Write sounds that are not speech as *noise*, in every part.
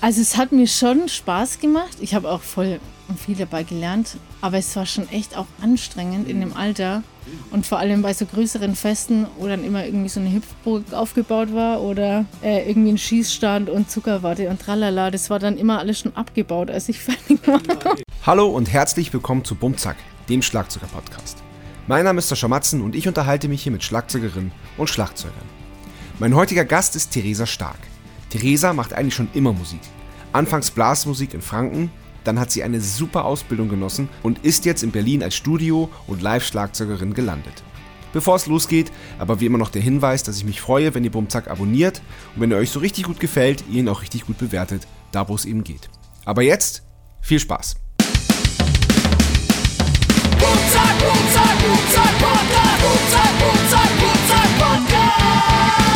Also es hat mir schon Spaß gemacht. Ich habe auch voll viel dabei gelernt. Aber es war schon echt auch anstrengend in dem Alter. Und vor allem bei so größeren Festen, wo dann immer irgendwie so eine Hüpfburg aufgebaut war oder äh, irgendwie ein Schießstand und Zuckerwatte und tralala. Das war dann immer alles schon abgebaut, als ich *laughs* fertig war. Hallo und herzlich willkommen zu Bumzack, dem Schlagzeuger-Podcast. Mein Name ist Sascha Matzen und ich unterhalte mich hier mit Schlagzeugerinnen und Schlagzeugern. Mein heutiger Gast ist Theresa Stark. Theresa macht eigentlich schon immer Musik. Anfangs Blasmusik in Franken, dann hat sie eine super Ausbildung genossen und ist jetzt in Berlin als Studio- und Live-Schlagzeugerin gelandet. Bevor es losgeht, aber wie immer noch der Hinweis, dass ich mich freue, wenn ihr Bumzack abonniert und wenn er euch so richtig gut gefällt, ihr ihn auch richtig gut bewertet, da wo es eben geht. Aber jetzt viel Spaß! Bumzack, Bumzack, Bumzack, Podcast, Bumzack, Bumzack, Bumzack, Podcast.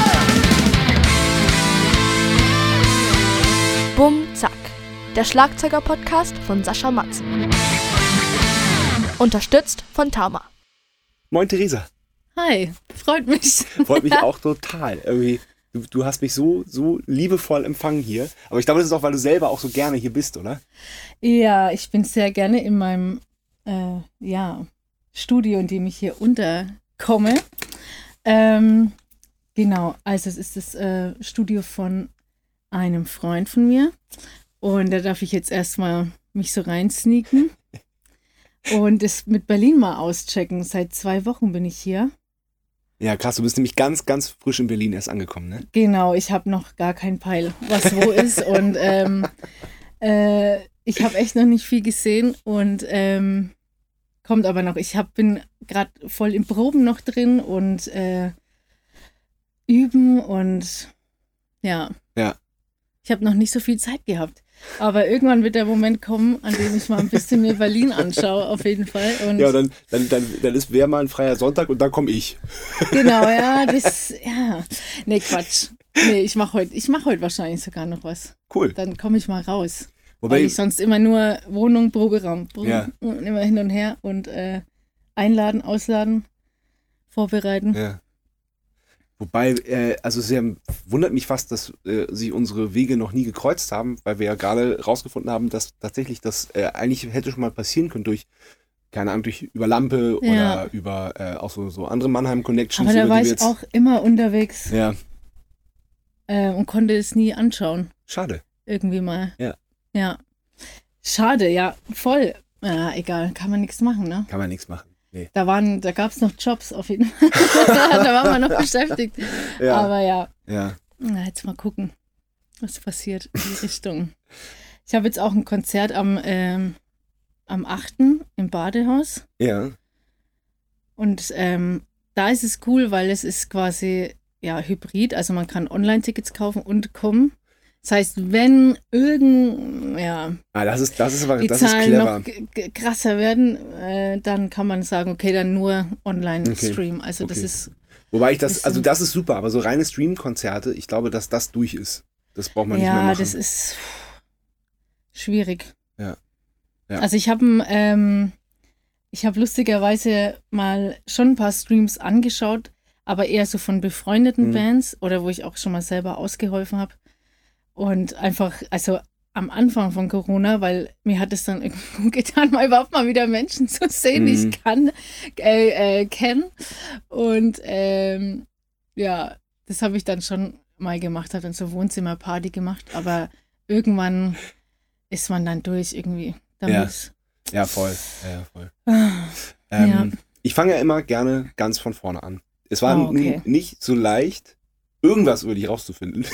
Bum Zack, der Schlagzeuger-Podcast von Sascha Matzen. Unterstützt von Tama. Moin Theresa, Hi, freut mich. freut mich *laughs* auch total. Irgendwie, du, du hast mich so, so liebevoll empfangen hier. Aber ich glaube, das ist auch, weil du selber auch so gerne hier bist, oder? Ja, ich bin sehr gerne in meinem äh, ja, Studio, in dem ich hier unterkomme. Ähm, genau, also es ist das äh, Studio von einem Freund von mir. Und da darf ich jetzt erstmal mich so reinsneaken und es mit Berlin mal auschecken. Seit zwei Wochen bin ich hier. Ja, krass, du bist nämlich ganz, ganz frisch in Berlin erst angekommen, ne? Genau, ich habe noch gar keinen Peil, was wo ist. Und ähm, äh, ich habe echt noch nicht viel gesehen und ähm, kommt aber noch. Ich hab, bin gerade voll im Proben noch drin und äh, üben und ja. Ich habe noch nicht so viel Zeit gehabt. Aber irgendwann wird der Moment kommen, an dem ich mal ein bisschen mir Berlin anschaue, auf jeden Fall. Und Ja, dann, dann, dann, dann ist wer mal ein freier Sonntag und dann komme ich. Genau, ja, *laughs* das, ja. Nee, Quatsch. Nee, ich mache heute, ich mache heute wahrscheinlich sogar noch was. Cool. Dann komme ich mal raus. Wobei, Weil ich sonst immer nur Wohnung, Proberaum, Probe, Ja. und immer hin und her und äh, einladen, ausladen, vorbereiten. ja. Wobei, äh, also sehr wundert mich fast, dass äh, sich unsere Wege noch nie gekreuzt haben, weil wir ja gerade rausgefunden haben, dass tatsächlich das äh, eigentlich hätte schon mal passieren können durch, keine Ahnung, durch über Lampe Ja. oder über äh, auch so, so andere Mannheim-Connections. Aber da war ich auch immer unterwegs Ja, äh, und konnte es nie anschauen. schade. Irgendwie mal. Ja. Ja. Schade, ja, voll. Ja, egal, kann man nichts machen, ne? Kann man nichts machen. Nee. Da waren, da gab es noch Jobs auf jeden Fall. *laughs* da waren wir noch beschäftigt. *laughs* Ja, Aber ja, ja. na, jetzt mal gucken, was passiert in die Richtung. Ich habe jetzt auch ein Konzert am, ähm, am 8. im Badehaus. Ja, Und ähm, da ist es cool, weil es ist quasi ja hybrid. Also man kann Online-Tickets kaufen und kommen. Das heißt, wenn irgend, ja, ah, das ist, das ist aber, die das ist Zahlen clever. noch krasser werden, äh, dann kann man sagen, okay, dann nur Okay. Online-Stream. Also das Okay. ist, Wobei ich das, ist also so- das ist super, aber so reine Stream-Konzerte, ich glaube, dass das durch ist. Das braucht man nicht mehr ja, das ist schwierig. Ja. Ja. Also ich habe ähm, ich habe lustigerweise mal schon ein paar Streams angeschaut, aber eher so von befreundeten Mhm. Bands oder wo ich auch schon mal selber ausgeholfen habe. Und einfach, also am Anfang von Corona, weil mir hat es dann *laughs* irgendwie gut getan, mal überhaupt mal wieder Menschen zu sehen, die Mhm. ich kann, äh, äh, kenne. Und ähm, ja, das habe ich dann schon mal gemacht, habe dann so Wohnzimmerparty gemacht, aber irgendwann ist man dann durch irgendwie damit. Ja, voll. Ja, voll. Ah, Ähm, Ja. Ich fange ja immer gerne ganz von vorne an. Es war Oh, okay. nicht so leicht, irgendwas über dich rauszufinden.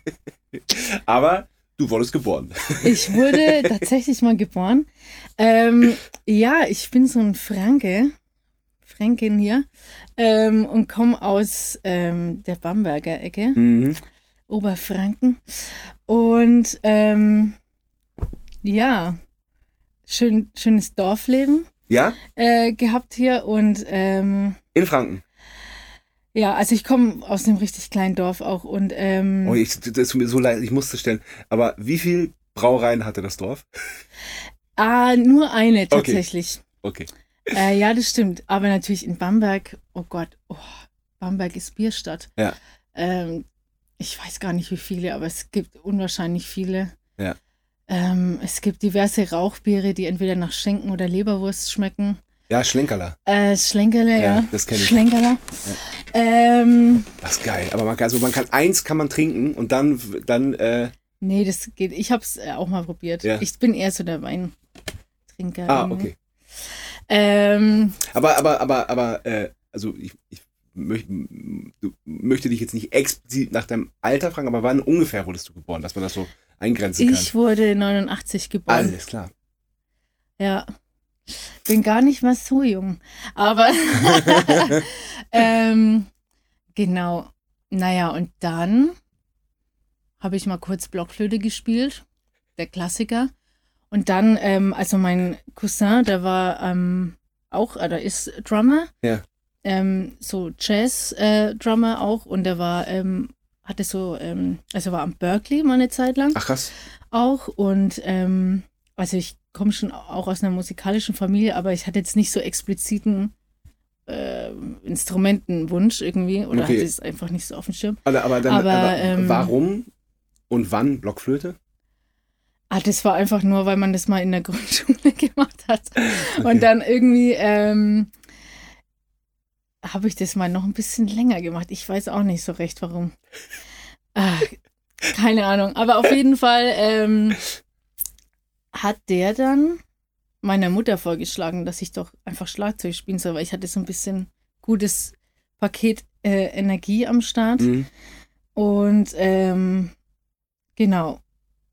*laughs* Aber du wurdest geboren. Ich wurde tatsächlich mal geboren. Ähm, ja, ich bin so ein Franke, Fränkin hier, ähm, und komme aus ähm, der Bamberger Ecke, Mhm. Oberfranken. Und ähm, ja, schön, schönes Dorfleben Ja? äh, gehabt hier und ähm, In Franken. Ja, also ich komme aus einem richtig kleinen Dorf auch und ähm, Oh, ich, das tut mir so leid, ich musste stellen. Aber wie viel Brauereien hatte das Dorf? ah, nur eine tatsächlich. Okay. Äh, ja, das stimmt. Aber natürlich in Bamberg, oh Gott, oh, Bamberg ist Bierstadt. Ja. Ähm, ich weiß gar nicht wie viele, aber es gibt unwahrscheinlich viele. Ja. Ähm, es gibt diverse Rauchbiere, die entweder nach Schenken oder Leberwurst schmecken. Ja, Schlenkerler. Äh, Schlenkerle, Ja, ja. das kenn ich. Schlenkerler. Ähm, Das ist geil. Aber man kann, also man kann eins kann man trinken und dann, dann äh, nee, das geht. Ich habe es auch mal probiert. Ja. Ich bin eher so der Weintrinker. ah, okay. Ähm, Aber, aber, aber, aber, äh, also ich, ich möcht, du, möchte dich jetzt nicht explizit nach deinem Alter fragen, aber wann ungefähr wurdest du geboren, dass man das so eingrenzen kann? ich wurde 89 geboren. Alles klar. Ja. Bin gar nicht mal so jung. Aber *laughs* ähm, genau. Naja, und dann habe ich mal kurz Blockflöte gespielt. Der Klassiker. Und dann, ähm, also mein Cousin, der war ähm, auch, oder ist Drummer. Ja. Ähm, so Jazz-Drummer auch. Und der war, ähm, hatte so, ähm, also war am Berkeley mal eine Zeit lang Ach krass. auch und ähm, also ich komme schon auch aus einer musikalischen Familie, aber ich hatte jetzt nicht so expliziten äh, Instrumentenwunsch irgendwie oder Okay. hatte es einfach nicht so auf dem Schirm. Aber, aber, dann, Aber, aber ähm, warum und wann Blockflöte? Ah, das war einfach nur, weil man das mal in der *laughs* Grundschule gemacht hat. *laughs* Und dann irgendwie ähm, habe ich das mal noch ein bisschen länger gemacht. Ich weiß auch nicht so recht, warum. Ah, keine Ahnung. Aber auf jeden Fall ähm, hat der dann meiner Mutter vorgeschlagen, dass ich doch einfach Schlagzeug spielen soll, weil ich hatte so ein bisschen gutes Paket äh, Energie am Start. Mhm. Und ähm, genau.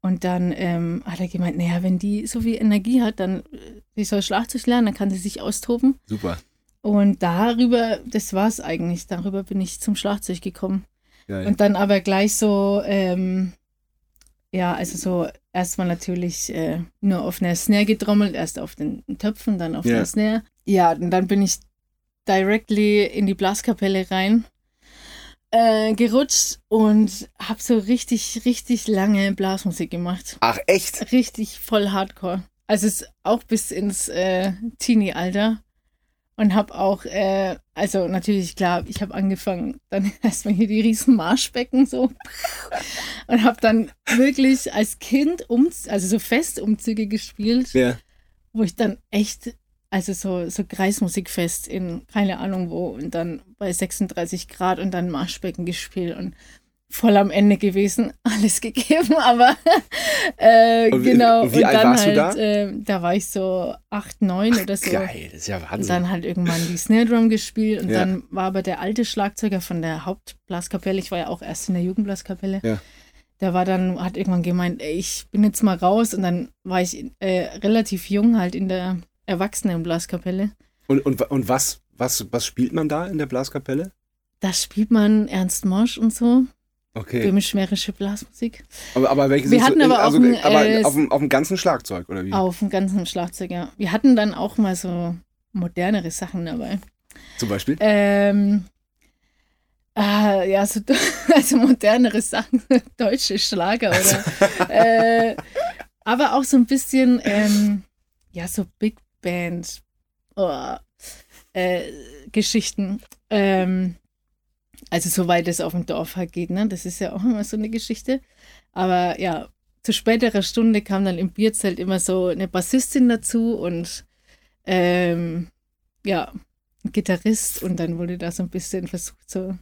Und dann ähm, hat er gemeint, naja, wenn die so viel Energie hat, dann äh, sie soll Schlagzeug lernen, dann kann sie sich austoben. Super. Und darüber, das war es eigentlich, darüber bin ich zum Schlagzeug gekommen. Geil. Und dann aber gleich so, ähm, ja, also so erstmal natürlich äh, nur auf einer Snare getrommelt, erst auf den Töpfen, dann auf Ja. der Snare. Ja, und dann bin ich directly in die Blaskapelle rein äh, gerutscht und habe so richtig, richtig lange Blasmusik gemacht. Ach echt? Richtig voll Hardcore. Also es auch bis ins äh, Teenie-Alter. Und habe auch, äh, also natürlich, klar, ich habe angefangen, dann *laughs* erstmal hier die riesen Marschbecken so. *laughs* Und habe dann wirklich als Kind, um, also so Festumzüge gespielt, Ja. wo ich dann echt, also so, so Kreismusikfest in keine Ahnung wo und dann bei 36 Grad und dann Marschbecken gespielt und voll am Ende gewesen, *laughs* alles gegeben, aber *laughs* äh, Und wie- genau. und wie alt dann warst du halt, da? Äh, da war ich so acht, neun oder so. Geil, das ist ja Und Wahnsinn. dann halt irgendwann die Snare Drum gespielt und Ja. dann war aber der alte Schlagzeuger von der Hauptblaskapelle, ich war ja auch erst in der Jugendblaskapelle, Ja. der war dann, hat irgendwann gemeint, ey, ich bin jetzt mal raus und dann war ich äh, relativ jung halt in der Erwachsenenblaskapelle. Und, und, und was, was, was spielt man da in der Blaskapelle? Da spielt man Ernst Mosch und so, Okay. böhmisch-mährische Blasmusik, Aber, aber welche Wir sind hatten so, aber auch also, aber äh, auf, dem, auf dem ganzen Schlagzeug, oder wie? auf dem ganzen Schlagzeug, ja. Wir hatten dann auch mal so modernere Sachen dabei. Zum Beispiel? Ähm, ah, ja, so *laughs* also modernere Sachen, *laughs* deutsche Schlager oder. *laughs* äh, aber auch so ein bisschen, ähm, ja, so Big Band oh, äh, Geschichten. Ähm, also soweit es auf dem Dorf halt geht, ne? Das ist ja auch immer so eine Geschichte. Aber ja, zu späterer Stunde kam dann im Bierzelt immer so eine Bassistin dazu und ähm, ja, ein Gitarrist und dann wurde da so ein bisschen versucht so.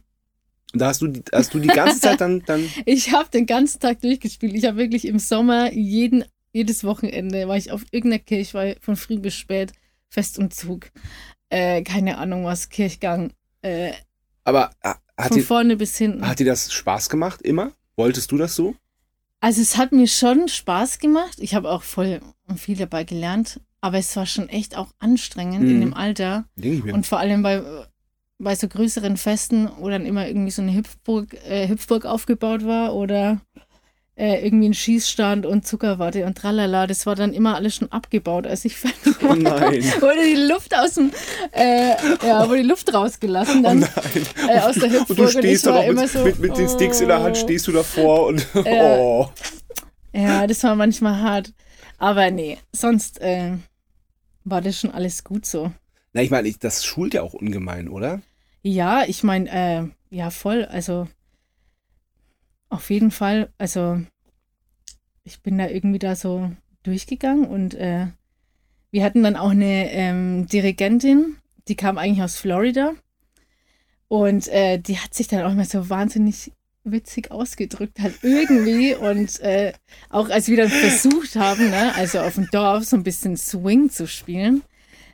Und da hast du, die- hast du die ganze Zeit dann, dann *laughs* Ich habe den ganzen Tag durchgespielt. Ich habe wirklich im Sommer jeden, jedes Wochenende war ich auf irgendeiner Kirche, war von früh bis spät, Festumzug, äh, keine Ahnung was, Kirchgang, äh, aber hat von dir, vorne bis hinten. hat dir das Spaß gemacht, immer? Wolltest du das so? Also es hat mir schon Spaß gemacht. Ich habe auch voll viel dabei gelernt, aber es war schon echt auch anstrengend in Mhm. dem Alter. Denke ich mir. Und vor allem bei, bei so größeren Festen, wo dann immer irgendwie so eine Hüpfburg, äh, Hüpfburg aufgebaut war oder äh, irgendwie ein Schießstand und Zuckerwatte und tralala, das war dann immer alles schon abgebaut, als ich *laughs* fertig war. Oh nein. wurde die Luft aus dem, äh, ja, wurde die Luft rausgelassen Oh dann nein. äh, aus der Hüpfburg. Und du stehst ich da mit, so, mit, mit den Sticks in der Hand, oh. stehst du davor und Ja. *laughs* oh. Ja, das war manchmal hart. Aber nee, sonst äh, war das schon alles gut so. Na, ich meine, das schult ja auch ungemein, oder? Ja, ich meine, äh, ja, voll. Also, auf jeden Fall. Also ich bin da irgendwie da so durchgegangen und äh, wir hatten dann auch eine ähm, Dirigentin, die kam eigentlich aus Florida und äh, die hat sich dann auch immer so wahnsinnig witzig ausgedrückt hat irgendwie und äh, auch als wir dann versucht haben, ne, also auf dem Dorf so ein bisschen Swing zu spielen,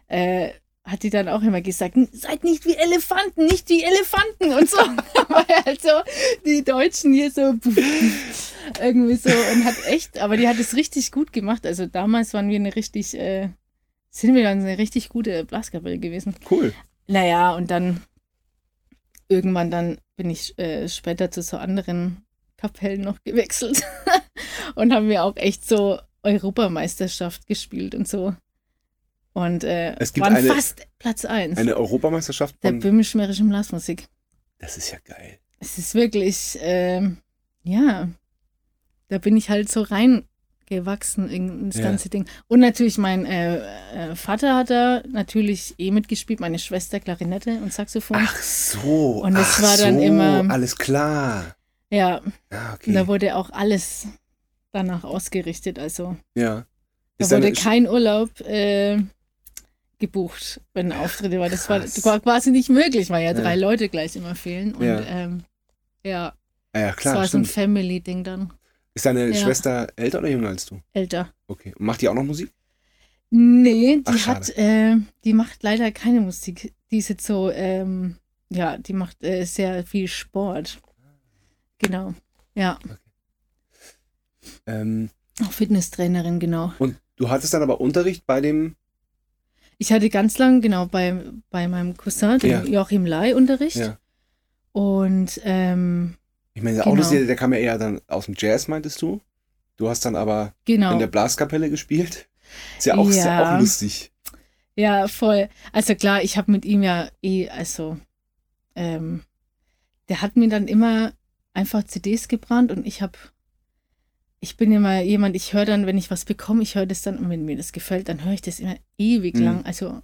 äh, hat die dann auch immer gesagt, seid nicht wie Elefanten, nicht wie Elefanten und so. *laughs* Weil halt so die Deutschen hier so irgendwie so und hat echt, aber die hat es richtig gut gemacht. Also damals waren wir eine richtig, äh, sind wir dann eine richtig gute Blaskapelle gewesen. Cool. Naja, und dann irgendwann dann bin ich äh, später zu so anderen Kapellen noch gewechselt *laughs* und haben wir auch echt so Europameisterschaft gespielt und so. Und äh, Es gibt waren eine- fast Platz 1 Eine Europameisterschaft der böhmisch-mährischen Blasmusik. Das ist ja geil. Es ist wirklich, ähm, ja, da bin ich halt so reingewachsen in das Ja. ganze Ding. Und natürlich mein äh, äh, Vater hat da natürlich eh mitgespielt, meine Schwester Klarinette und Saxophon. Ach so. Und es war dann so, immer- Alles klar. Ja, Ja, und da okay. wurde auch alles danach ausgerichtet. Also Ja. da Ist wurde kein Urlaub äh, gebucht, wenn Auftritte war. Das war, das war quasi nicht möglich, weil ja Ja. drei Leute gleich immer fehlen. Und Ja. ähm, ja Ah, ja, das klar. war so ein Stimmt. Family-Ding dann. Ist deine. Schwester älter oder jünger als du? Älter. Okay. Und macht die auch noch Musik? Nee, die Ach, hat, äh, die macht leider keine Musik. Die ist jetzt so, ähm, ja, die macht äh, sehr viel Sport. Genau. Ja, Ähm, auch Fitnesstrainerin, genau. und du hattest dann aber Unterricht bei dem. Ich hatte ganz lang, genau, bei, bei meinem Cousin, dem Ja. Joachim Lai, Unterricht. Ja. Und ähm, Ich meine, der Genau. Autos, der, kam ja eher dann aus dem Jazz, meintest du? Du hast dann aber genau. in der Blaskapelle gespielt. Ist ja auch, Ist ja Ja. auch lustig. Ja, voll. Also klar, ich habe mit ihm ja eh, also ähm, der hat mir dann immer einfach CDs gebrannt und ich habe, ich bin immer jemand, ich höre dann, wenn ich was bekomme, ich höre das dann und wenn mir das gefällt, dann höre ich das immer ewig Mhm. lang. Also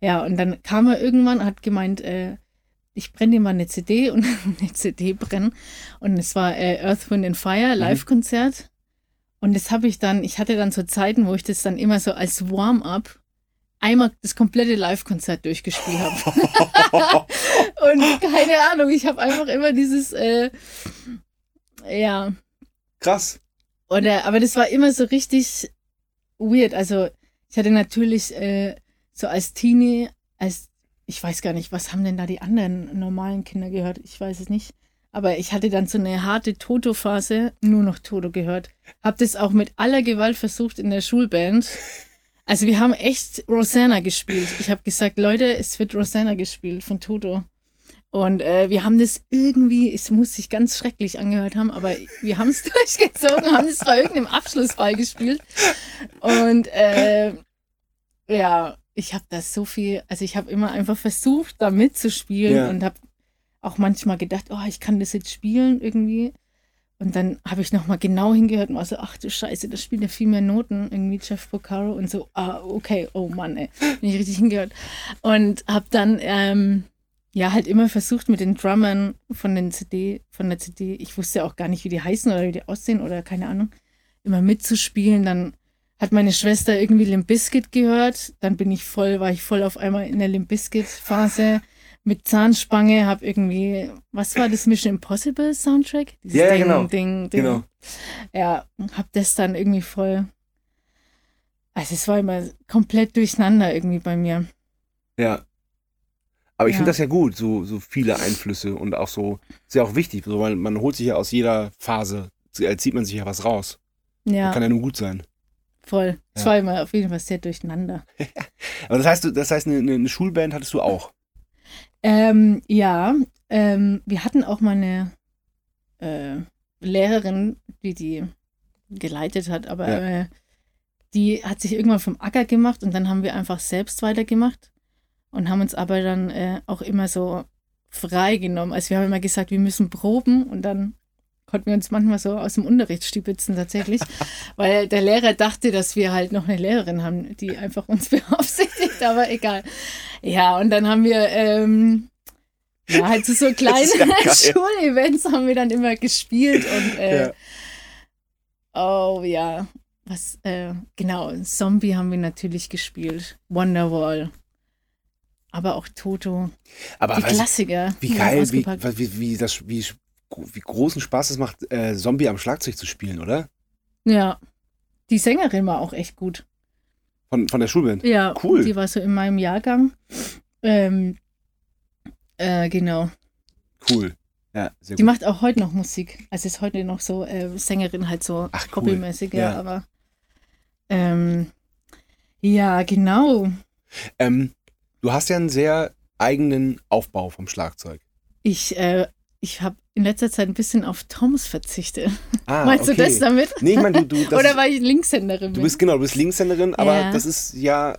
ja, und dann kam er irgendwann und hat gemeint, äh, ich brenne dir mal eine CD und *laughs* eine CD brennen. Und es war äh, Earth, Wind and Fire, Live-Konzert. Und das habe ich dann, ich hatte dann so Zeiten, wo ich das dann immer so als Warm-up einmal das komplette Live-Konzert durchgespielt habe. *laughs* Und keine Ahnung, ich habe einfach immer dieses, äh, ja, Krass. Oder, aber das war immer so richtig weird. Also ich hatte natürlich äh, so als Teenie, als ich weiß gar nicht, was haben denn da die anderen normalen Kinder gehört? Ich weiß es nicht. Aber ich hatte dann so eine harte Toto-Phase, nur noch Toto gehört. Hab das auch mit aller Gewalt versucht in der Schulband. Also wir haben echt Rosanna gespielt. Ich habe gesagt, Leute, es wird Rosanna gespielt von Toto. Und äh, wir haben das irgendwie, es muss sich ganz schrecklich angehört haben, aber wir haben es *laughs* durchgezogen, haben es bei irgendeinem Abschlussball gespielt. Und äh, ja, ich habe das so viel, also ich habe immer einfach versucht, da mitzuspielen Ja. und habe auch manchmal gedacht, oh, ich kann das jetzt spielen irgendwie. Und dann habe ich nochmal genau hingehört und war so, ach du Scheiße, das spielt ja viel mehr Noten, irgendwie Jeff Porcaro und so, ah, okay, oh Mann, ey, bin ich richtig hingehört. Und habe dann, ähm, ja, halt immer versucht mit den Drummern von den CD, von der CD, ich wusste auch gar nicht, wie die heißen oder wie die aussehen oder keine Ahnung, immer mitzuspielen. Dann hat meine Schwester irgendwie Limp Bizkit gehört, dann bin ich voll, war ich voll auf einmal in der Limp Bizkit Phase mit Zahnspange, hab irgendwie, was war das Mission Impossible Soundtrack? Dieses Ja, ja, Ding, genau. Ding, Ding. Genau. Ja, hab das dann irgendwie voll, also es war immer komplett durcheinander irgendwie bei mir. Ja. Aber ich Ja. finde das ja gut, so, so viele Einflüsse und auch so, ist ja auch wichtig, so, weil man holt sich ja aus jeder Phase, äh, zieht man sich ja was raus. Ja, Kann ja nur gut sein. voll. Ja. immer auf jeden Fall sehr durcheinander. *laughs* Aber das heißt, das heißt, eine, eine Schulband hattest du auch. Ähm, ja, ähm, wir hatten auch mal eine äh, Lehrerin, die die geleitet hat, aber Ja. äh, die hat sich irgendwann vom Acker gemacht und dann haben wir einfach selbst weitergemacht und haben uns aber dann äh, auch immer so frei genommen. Also wir haben immer gesagt, wir müssen proben und dann konnten wir uns manchmal so aus dem Unterricht stibitzen tatsächlich, *laughs* weil der Lehrer dachte, dass wir halt noch eine Lehrerin haben, die einfach uns *laughs* beaufsichtigt, aber egal. Ja, und dann haben wir, ähm, Ja, halt so, so *laughs* kleine ja. Schulevents haben wir dann immer gespielt und äh, Ja. oh ja, was, äh, genau, Zombie haben wir natürlich gespielt, Wonderwall, aber auch Toto, Aber die weißt, Klassiker. wie geil, wie, wie, wie, das, wie, wie großen Spaß es macht, äh, Zombie am Schlagzeug zu spielen, oder? Ja, die Sängerin war auch echt gut. Von, von der Schulband. Ja, Cool. die war so in meinem Jahrgang. Ähm, äh, genau. Cool. Ja, sehr Die gut. macht auch heute noch Musik. Also ist heute noch so äh, Sängerin halt so Ach, cool. Ja. ja, aber ähm, ja, genau. Ähm, du hast ja einen sehr eigenen Aufbau vom Schlagzeug. Ich, äh, ich habe in letzter Zeit ein bisschen auf Toms verzichtet. Ah, *laughs* Meinst okay. du das damit? Nee, ich meine, du, du, *laughs* das Oder weil ich Linkshänderin du bin? bist genau, du bist Linkshänderin, aber Ja. das ist ja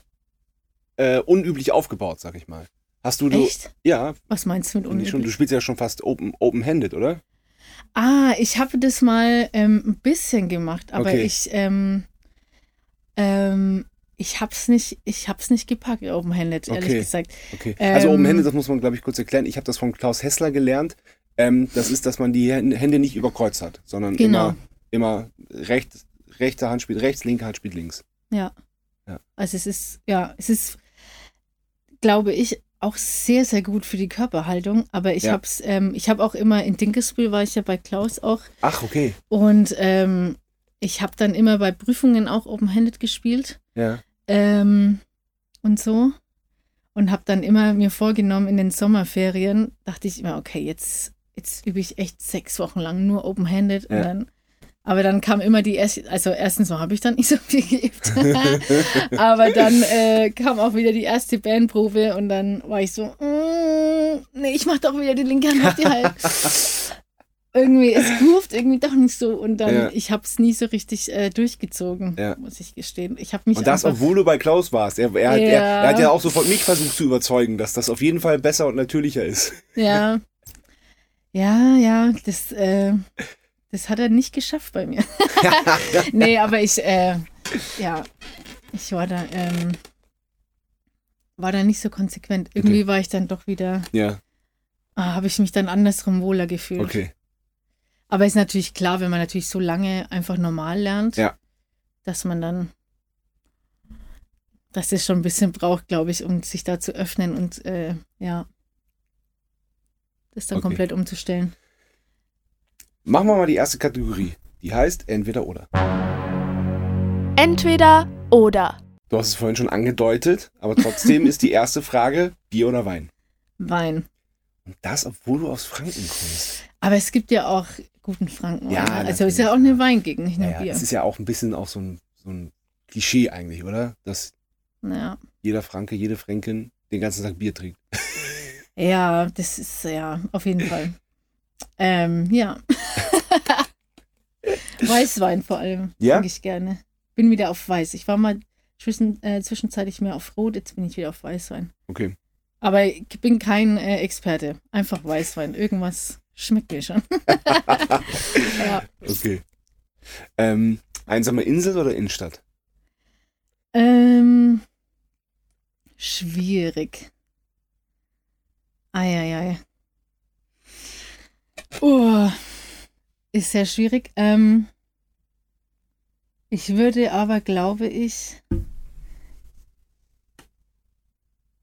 äh, unüblich aufgebaut, sag ich mal. Hast du, du Echt? ja, Was meinst du mit finde ich schon, du unüblich? spielst ja schon fast open, open-handed, oder? Ah, ich habe das mal ähm, ein bisschen gemacht, aber Okay. ich, ähm, ähm, ich hab's nicht, ich hab's nicht gepackt, open-handed, ehrlich Okay. gesagt. Okay. Also Ähm, open-handed, das muss man, glaube ich, kurz erklären. Ich habe das von Klaus Hessler gelernt. Ähm, das ist, dass man die Hände nicht überkreuzt hat, sondern Genau. immer, immer rechts, rechte Hand spielt rechts, linke Hand spielt links. Also es ist, ja, es ist, glaube ich, auch sehr, sehr gut für die Körperhaltung. Aber ich Ja. hab's, ähm, ich habe auch immer in Dinkelsbühl war ich ja bei Klaus auch Ach, okay. und ähm, ich habe dann immer bei Prüfungen auch open-handed gespielt Ja. Ähm, und so und habe dann immer mir vorgenommen in den Sommerferien dachte ich immer, okay, jetzt jetzt übe ich echt sechs Wochen lang nur open-handed und Ja. dann aber dann kam immer die erste, also erstens mal habe ich dann nicht so viel geübt, *laughs* aber dann äh, kam auch wieder die erste Bandprobe und dann war ich so, mm, nee, ich mach doch wieder die linke Hand auf die halt. *laughs* irgendwie, es groovt irgendwie doch nicht so und dann, Ja. ich habe es nie so richtig äh, durchgezogen, Ja. muss ich gestehen. Ich habe mich Und das, obwohl du bei Klaus warst. Er, er, hat- er, Ja. er hat ja auch sofort mich versucht zu überzeugen, dass das auf jeden Fall besser und natürlicher ist. ja, *laughs* ja, ja, das, äh, das hat er nicht geschafft bei mir. *laughs* nee, aber ich, äh, ja, ich war da, ähm, war da nicht so konsequent. Irgendwie war ich dann doch wieder, ja, ah, habe ich mich dann andersrum wohler gefühlt. okay. Aber ist natürlich klar, wenn man natürlich so lange einfach normal lernt, Ja. dass man dann, dass es schon ein bisschen braucht, glaube ich, um sich da zu öffnen und äh, ja, das dann Okay. komplett umzustellen. Machen wir mal die erste Kategorie. Die heißt entweder oder. Entweder oder. Du hast es vorhin schon angedeutet, aber trotzdem *laughs* ist die erste Frage Bier oder Wein. Wein. Und das, obwohl du aus Franken kommst. Aber es gibt ja auch guten Franken. Ja, also ist ja auch eine. Weingegend, nicht nur Naja, Bier. es ist ja auch ein bisschen auch so ein, so ein Klischee eigentlich, oder? Dass Ja. jeder Franke, jede Fränkin den ganzen Tag Bier trinkt. *laughs* ja, das ist ja auf jeden Fall. Ähm, ja. *laughs* Weißwein vor allem. Ja? Trinke ich gerne. Bin wieder auf Weiß. Ich war mal zwischen, äh, zwischenzeitlich mehr auf Rot, jetzt bin ich wieder auf Weißwein. Okay. Aber ich bin kein äh, Experte. Einfach Weißwein. Irgendwas schmeckt mir schon. *laughs* ja. Okay. Ähm, einsame Insel oder Innenstadt? Ähm, schwierig. Eieiei. Oh, ist sehr schwierig. Ähm, ich würde aber, glaube ich,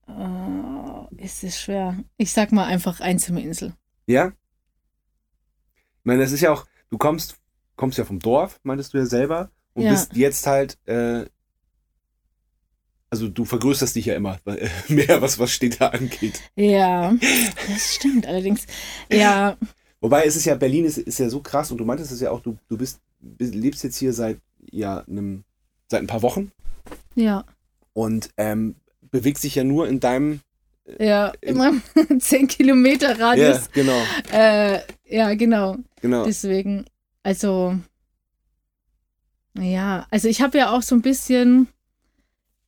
oh, ist es schwer. Ich sag mal einfach einsame Insel. Ja? Ich meine, das ist ja auch, du kommst, kommst ja vom Dorf, meintest du ja selber, und Ja. bist jetzt halt, äh, also du vergrößerst dich ja immer *laughs* mehr, was, was Städte angeht. Ja, das stimmt allerdings. Ja, Wobei es ist ja, Berlin ist, ist ja so krass und du meintest es ja auch, du, du bist, bist, lebst jetzt hier seit, ja, einem, seit ein paar Wochen ja, und ähm, bewegst dich ja nur in deinem, ja, immer *laughs* 10 Kilometer ja, Radius. genau, Äh, ja, genau. genau. Deswegen, also, ja, also ich habe ja auch so ein bisschen,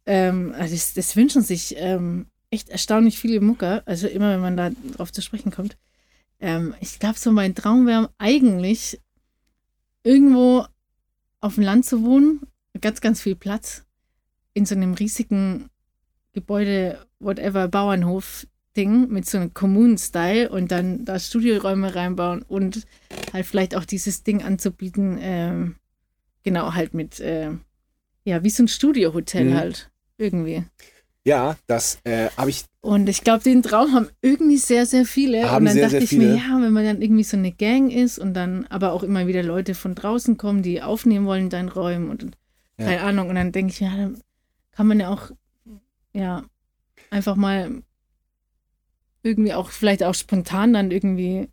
ähm, also das, das wünschen sich ähm, echt erstaunlich viele Mucker, also immer wenn man da drauf zu sprechen kommt. Ähm, ich glaube, so mein Traum wäre eigentlich, irgendwo auf dem Land zu wohnen, ganz, ganz viel Platz, in so einem riesigen Gebäude, whatever, Bauernhof, Ding mit so einem Kommunen-Style und dann da Studioräume reinbauen und halt vielleicht auch dieses Ding anzubieten, ähm, genau, halt mit, äh, ja, wie so ein Studiohotel Mhm. halt, irgendwie. Ja, das äh, habe ich. Und ich glaube, den Traum haben irgendwie sehr, sehr viele. Haben und dann sehr, dachte sehr ich viele. mir, ja, wenn man dann irgendwie so eine Gang ist und dann aber auch immer wieder Leute von draußen kommen, die aufnehmen wollen in deinen Räumen und Ja. keine Ahnung. Und dann denke ich, ja, dann kann man ja auch, ja, einfach mal irgendwie auch, vielleicht auch spontan dann irgendwie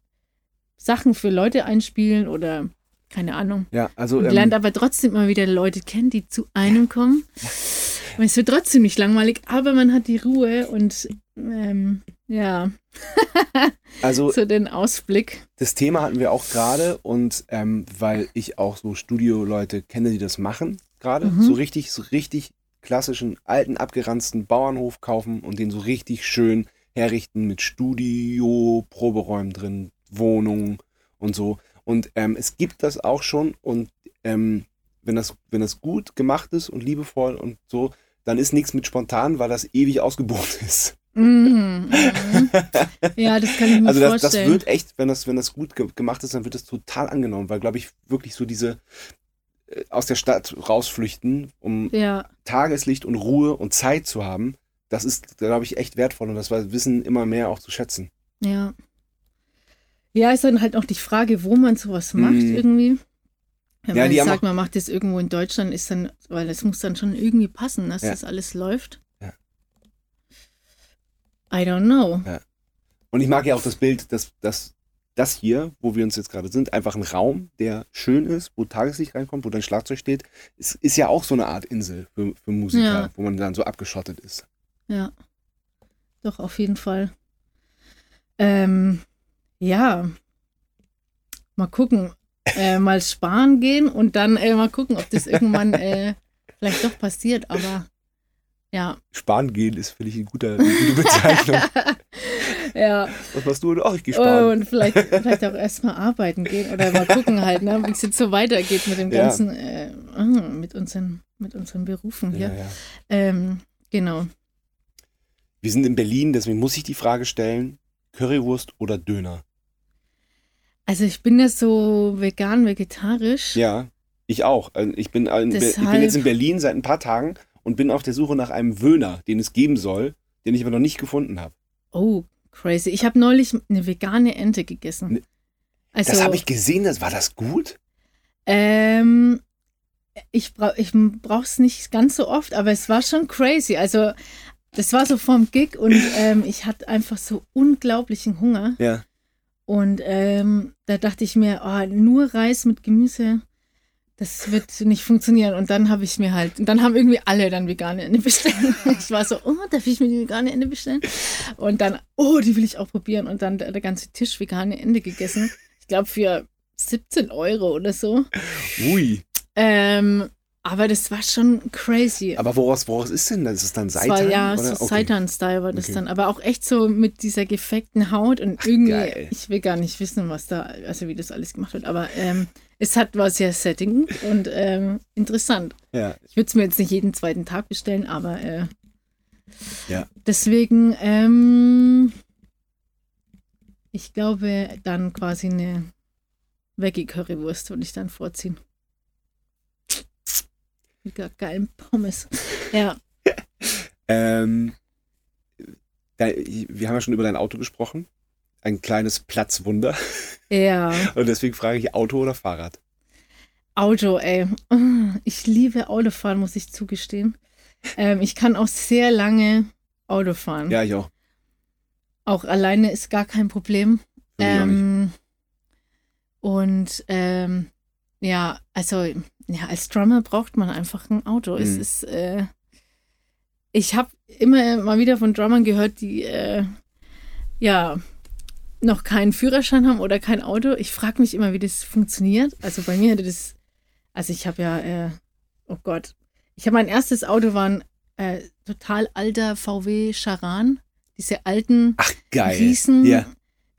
Sachen für Leute einspielen oder keine Ahnung. Ja, also. Und ähm, lernt aber trotzdem immer wieder Leute kennen, die zu einem kommen. Und es wird trotzdem nicht langweilig, aber man hat die Ruhe und ähm, ja, *laughs* also so den Ausblick. das Thema hatten wir auch gerade und ähm, weil ich auch so Studioleute kenne, die das machen gerade, Mhm. so richtig, so richtig klassischen, alten, abgeranzten Bauernhof kaufen und den so richtig schön herrichten mit Studio, Proberäumen drin, Wohnungen und so. Und ähm, es gibt das auch schon und ähm, wenn das, wenn das gut gemacht ist und liebevoll und so, dann ist nichts mit spontan, weil das ewig ausgebucht *laughs* ist. Mhm. mhm. Ja, das kann ich mir Also das, das vorstellen. wird echt, wenn das, wenn das gut ge gemacht ist, dann wird das total angenommen, weil, glaube ich, wirklich so diese aus der Stadt rausflüchten, um ja, Tageslicht und Ruhe und Zeit zu haben, das ist, glaube ich, echt wertvoll und das wissen immer mehr auch zu schätzen. ja. Ja, ist dann halt auch die Frage, wo man sowas macht Mhm. irgendwie. Wenn Ja, man die sagt, man macht das irgendwo in Deutschland, ist dann, weil es muss dann schon irgendwie passen, dass Ja. das alles läuft. Ja. I don't know. Und ich mag ja auch das Bild, dass, dass das hier, wo wir uns jetzt gerade sind, einfach ein Raum, der schön ist, wo Tageslicht reinkommt, wo dein Schlagzeug steht, ist, ist ja auch so eine Art Insel für, für Musiker, Ja. wo man dann so abgeschottet ist. Ja, doch, auf jeden Fall. Ähm, ja, mal gucken. Äh, *laughs* mal sparen gehen und dann äh, mal gucken, ob das irgendwann äh, vielleicht doch passiert. Aber ja, Sparen gehen ist, finde ich, eine gute, eine gute Bezeichnung. *laughs* ja. Was machst du? Ach, ich gehe sparen. Und vielleicht, vielleicht auch erstmal arbeiten gehen oder mal gucken halt, ne, wie es jetzt so weitergeht mit dem ganzen, äh, ah, mit unseren, mit unseren Berufen hier. Ähm, genau. Wir sind in Berlin, deswegen muss ich die Frage stellen: Currywurst oder Döner? Also ich bin ja so vegan, vegetarisch. Ja, ich auch. Also Ich bin, in, Be- ich bin Deshalb- jetzt in Berlin seit ein paar Tagen und bin auf der Suche nach einem Wöhner, den es geben soll, den ich aber noch nicht gefunden habe. Oh, crazy. Ich habe neulich eine vegane Ente gegessen. Ne- Also, das habe ich gesehen, das war das gut? ähm, ich, bra ich brauche es nicht ganz so oft, aber es war schon crazy. Also, das war so vorm Gig und *laughs* ähm, ich hatte einfach so unglaublichen Hunger. Ja. Und ähm, da dachte ich mir, oh, nur Reis mit Gemüse, das wird nicht funktionieren. Und dann habe ich mir halt, und dann haben irgendwie alle dann vegane Ente bestellt. *laughs* Ich war so, oh, darf ich mir die vegane Ente bestellen? Und dann, oh, die will ich auch probieren. Und dann der, der ganze Tisch vegane Ente gegessen. Ich glaube für 17 Euro oder so. Ui. Ähm, aber das war schon crazy. Aber woraus, woraus ist denn das? Ist es dann Das Seitan? war ja oder? so Okay. Seitan-Style war das Okay. dann. Aber auch echt so mit dieser gefeckten Haut und irgendwie, geil. ich will gar nicht wissen, was da, also wie das alles gemacht wird. Aber ähm, es hat war sehr setting und ähm, interessant. Ja. Ich würde es mir jetzt nicht jeden zweiten Tag bestellen, aber äh, Ja. deswegen, ähm, ich glaube, dann quasi eine Veggie-Currywurst würde ich dann vorziehen. Mit geilen Pommes. Ja. *laughs* Ähm, da, wir haben ja schon über dein Auto gesprochen. Ein kleines Platzwunder. Ja. *laughs* Und deswegen frage ich Auto oder Fahrrad? Auto, ey. Ich liebe Autofahren, muss ich zugestehen. Ähm, ich kann auch sehr lange Auto fahren. Ja, ich auch. Auch alleine ist gar kein Problem. Ähm, und ähm, ja, also ja, als Drummer braucht man einfach ein Auto. Es Mhm. ist, äh, ich habe immer mal wieder von Drummern gehört, die äh, ja noch keinen Führerschein haben oder kein Auto. Ich frage mich immer, wie das funktioniert. Also bei mir hätte das, also ich habe ja, äh, oh Gott, ich habe mein erstes Auto war ein äh, total alter VW Charan, diese alten Ach, geil. Riesen Ja.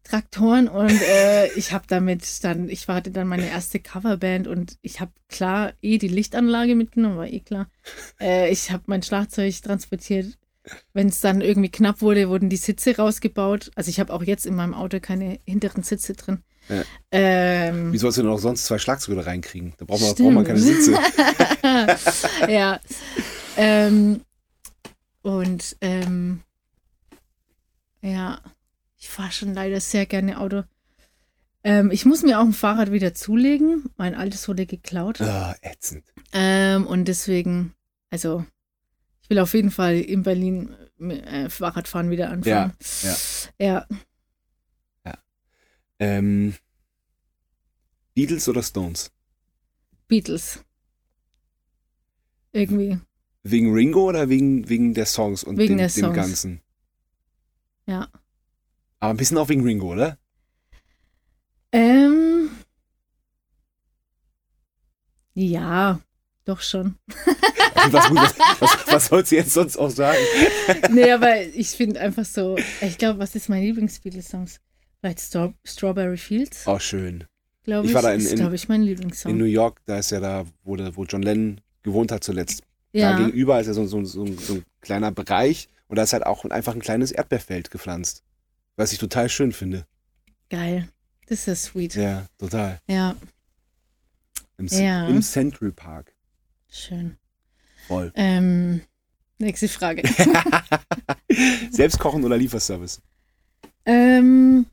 Traktoren und äh, ich habe damit dann, ich hatte dann meine erste Coverband und ich habe klar eh die Lichtanlage mitgenommen, war eh klar. Äh, ich habe mein Schlagzeug transportiert wenn es dann irgendwie knapp wurde, wurden die Sitze rausgebaut. Also ich habe auch jetzt in meinem Auto keine hinteren Sitze drin. Ja. Ähm, Wie sollst du denn auch sonst zwei Schlagzeuger da reinkriegen? Da braucht man, braucht man keine Sitze. *laughs* ja. Ähm, und ähm, ja, ich fahre schon leider sehr gerne Auto. Ähm, ich muss mir auch ein Fahrrad wieder zulegen. Mein altes wurde geklaut. Ah, ätzend. Ähm, und deswegen, also, ich will auf jeden Fall in Berlin äh, Fahrradfahren wieder anfangen. ja. Ja, Ähm, Beatles oder Stones? Beatles. Irgendwie. Wegen Ringo oder wegen, wegen der Songs und Wegen dem, der dem Songs. Ganzen? Ja. Aber ein bisschen auch wegen Ringo, oder? Ähm. Ja, doch schon. Was, gut, was, was, was sollst du jetzt sonst auch sagen? *laughs* nee, aber ich finde einfach so, ich glaube, was ist mein Lieblings-Beatles-Songs? Vielleicht Straw Strawberry Fields, Oh, schön. glaube ich ich. war da in- ist, in- glaube ich, mein In Lieblingssong. New York, da ist ja da, wo, der, wo John Lennon gewohnt hat zuletzt. Da ja, gegenüber ist ja so, so, so, so ein kleiner Bereich und da ist halt auch einfach ein kleines Erdbeerfeld gepflanzt. Was ich total schön finde. geil. Das ist ja sweet. Ja, Ja, total. Im, Ja. im Central Park. schön. Voll. Ähm, nächste Frage. *laughs* *laughs* Selbst kochen oder Lieferservice? ähm,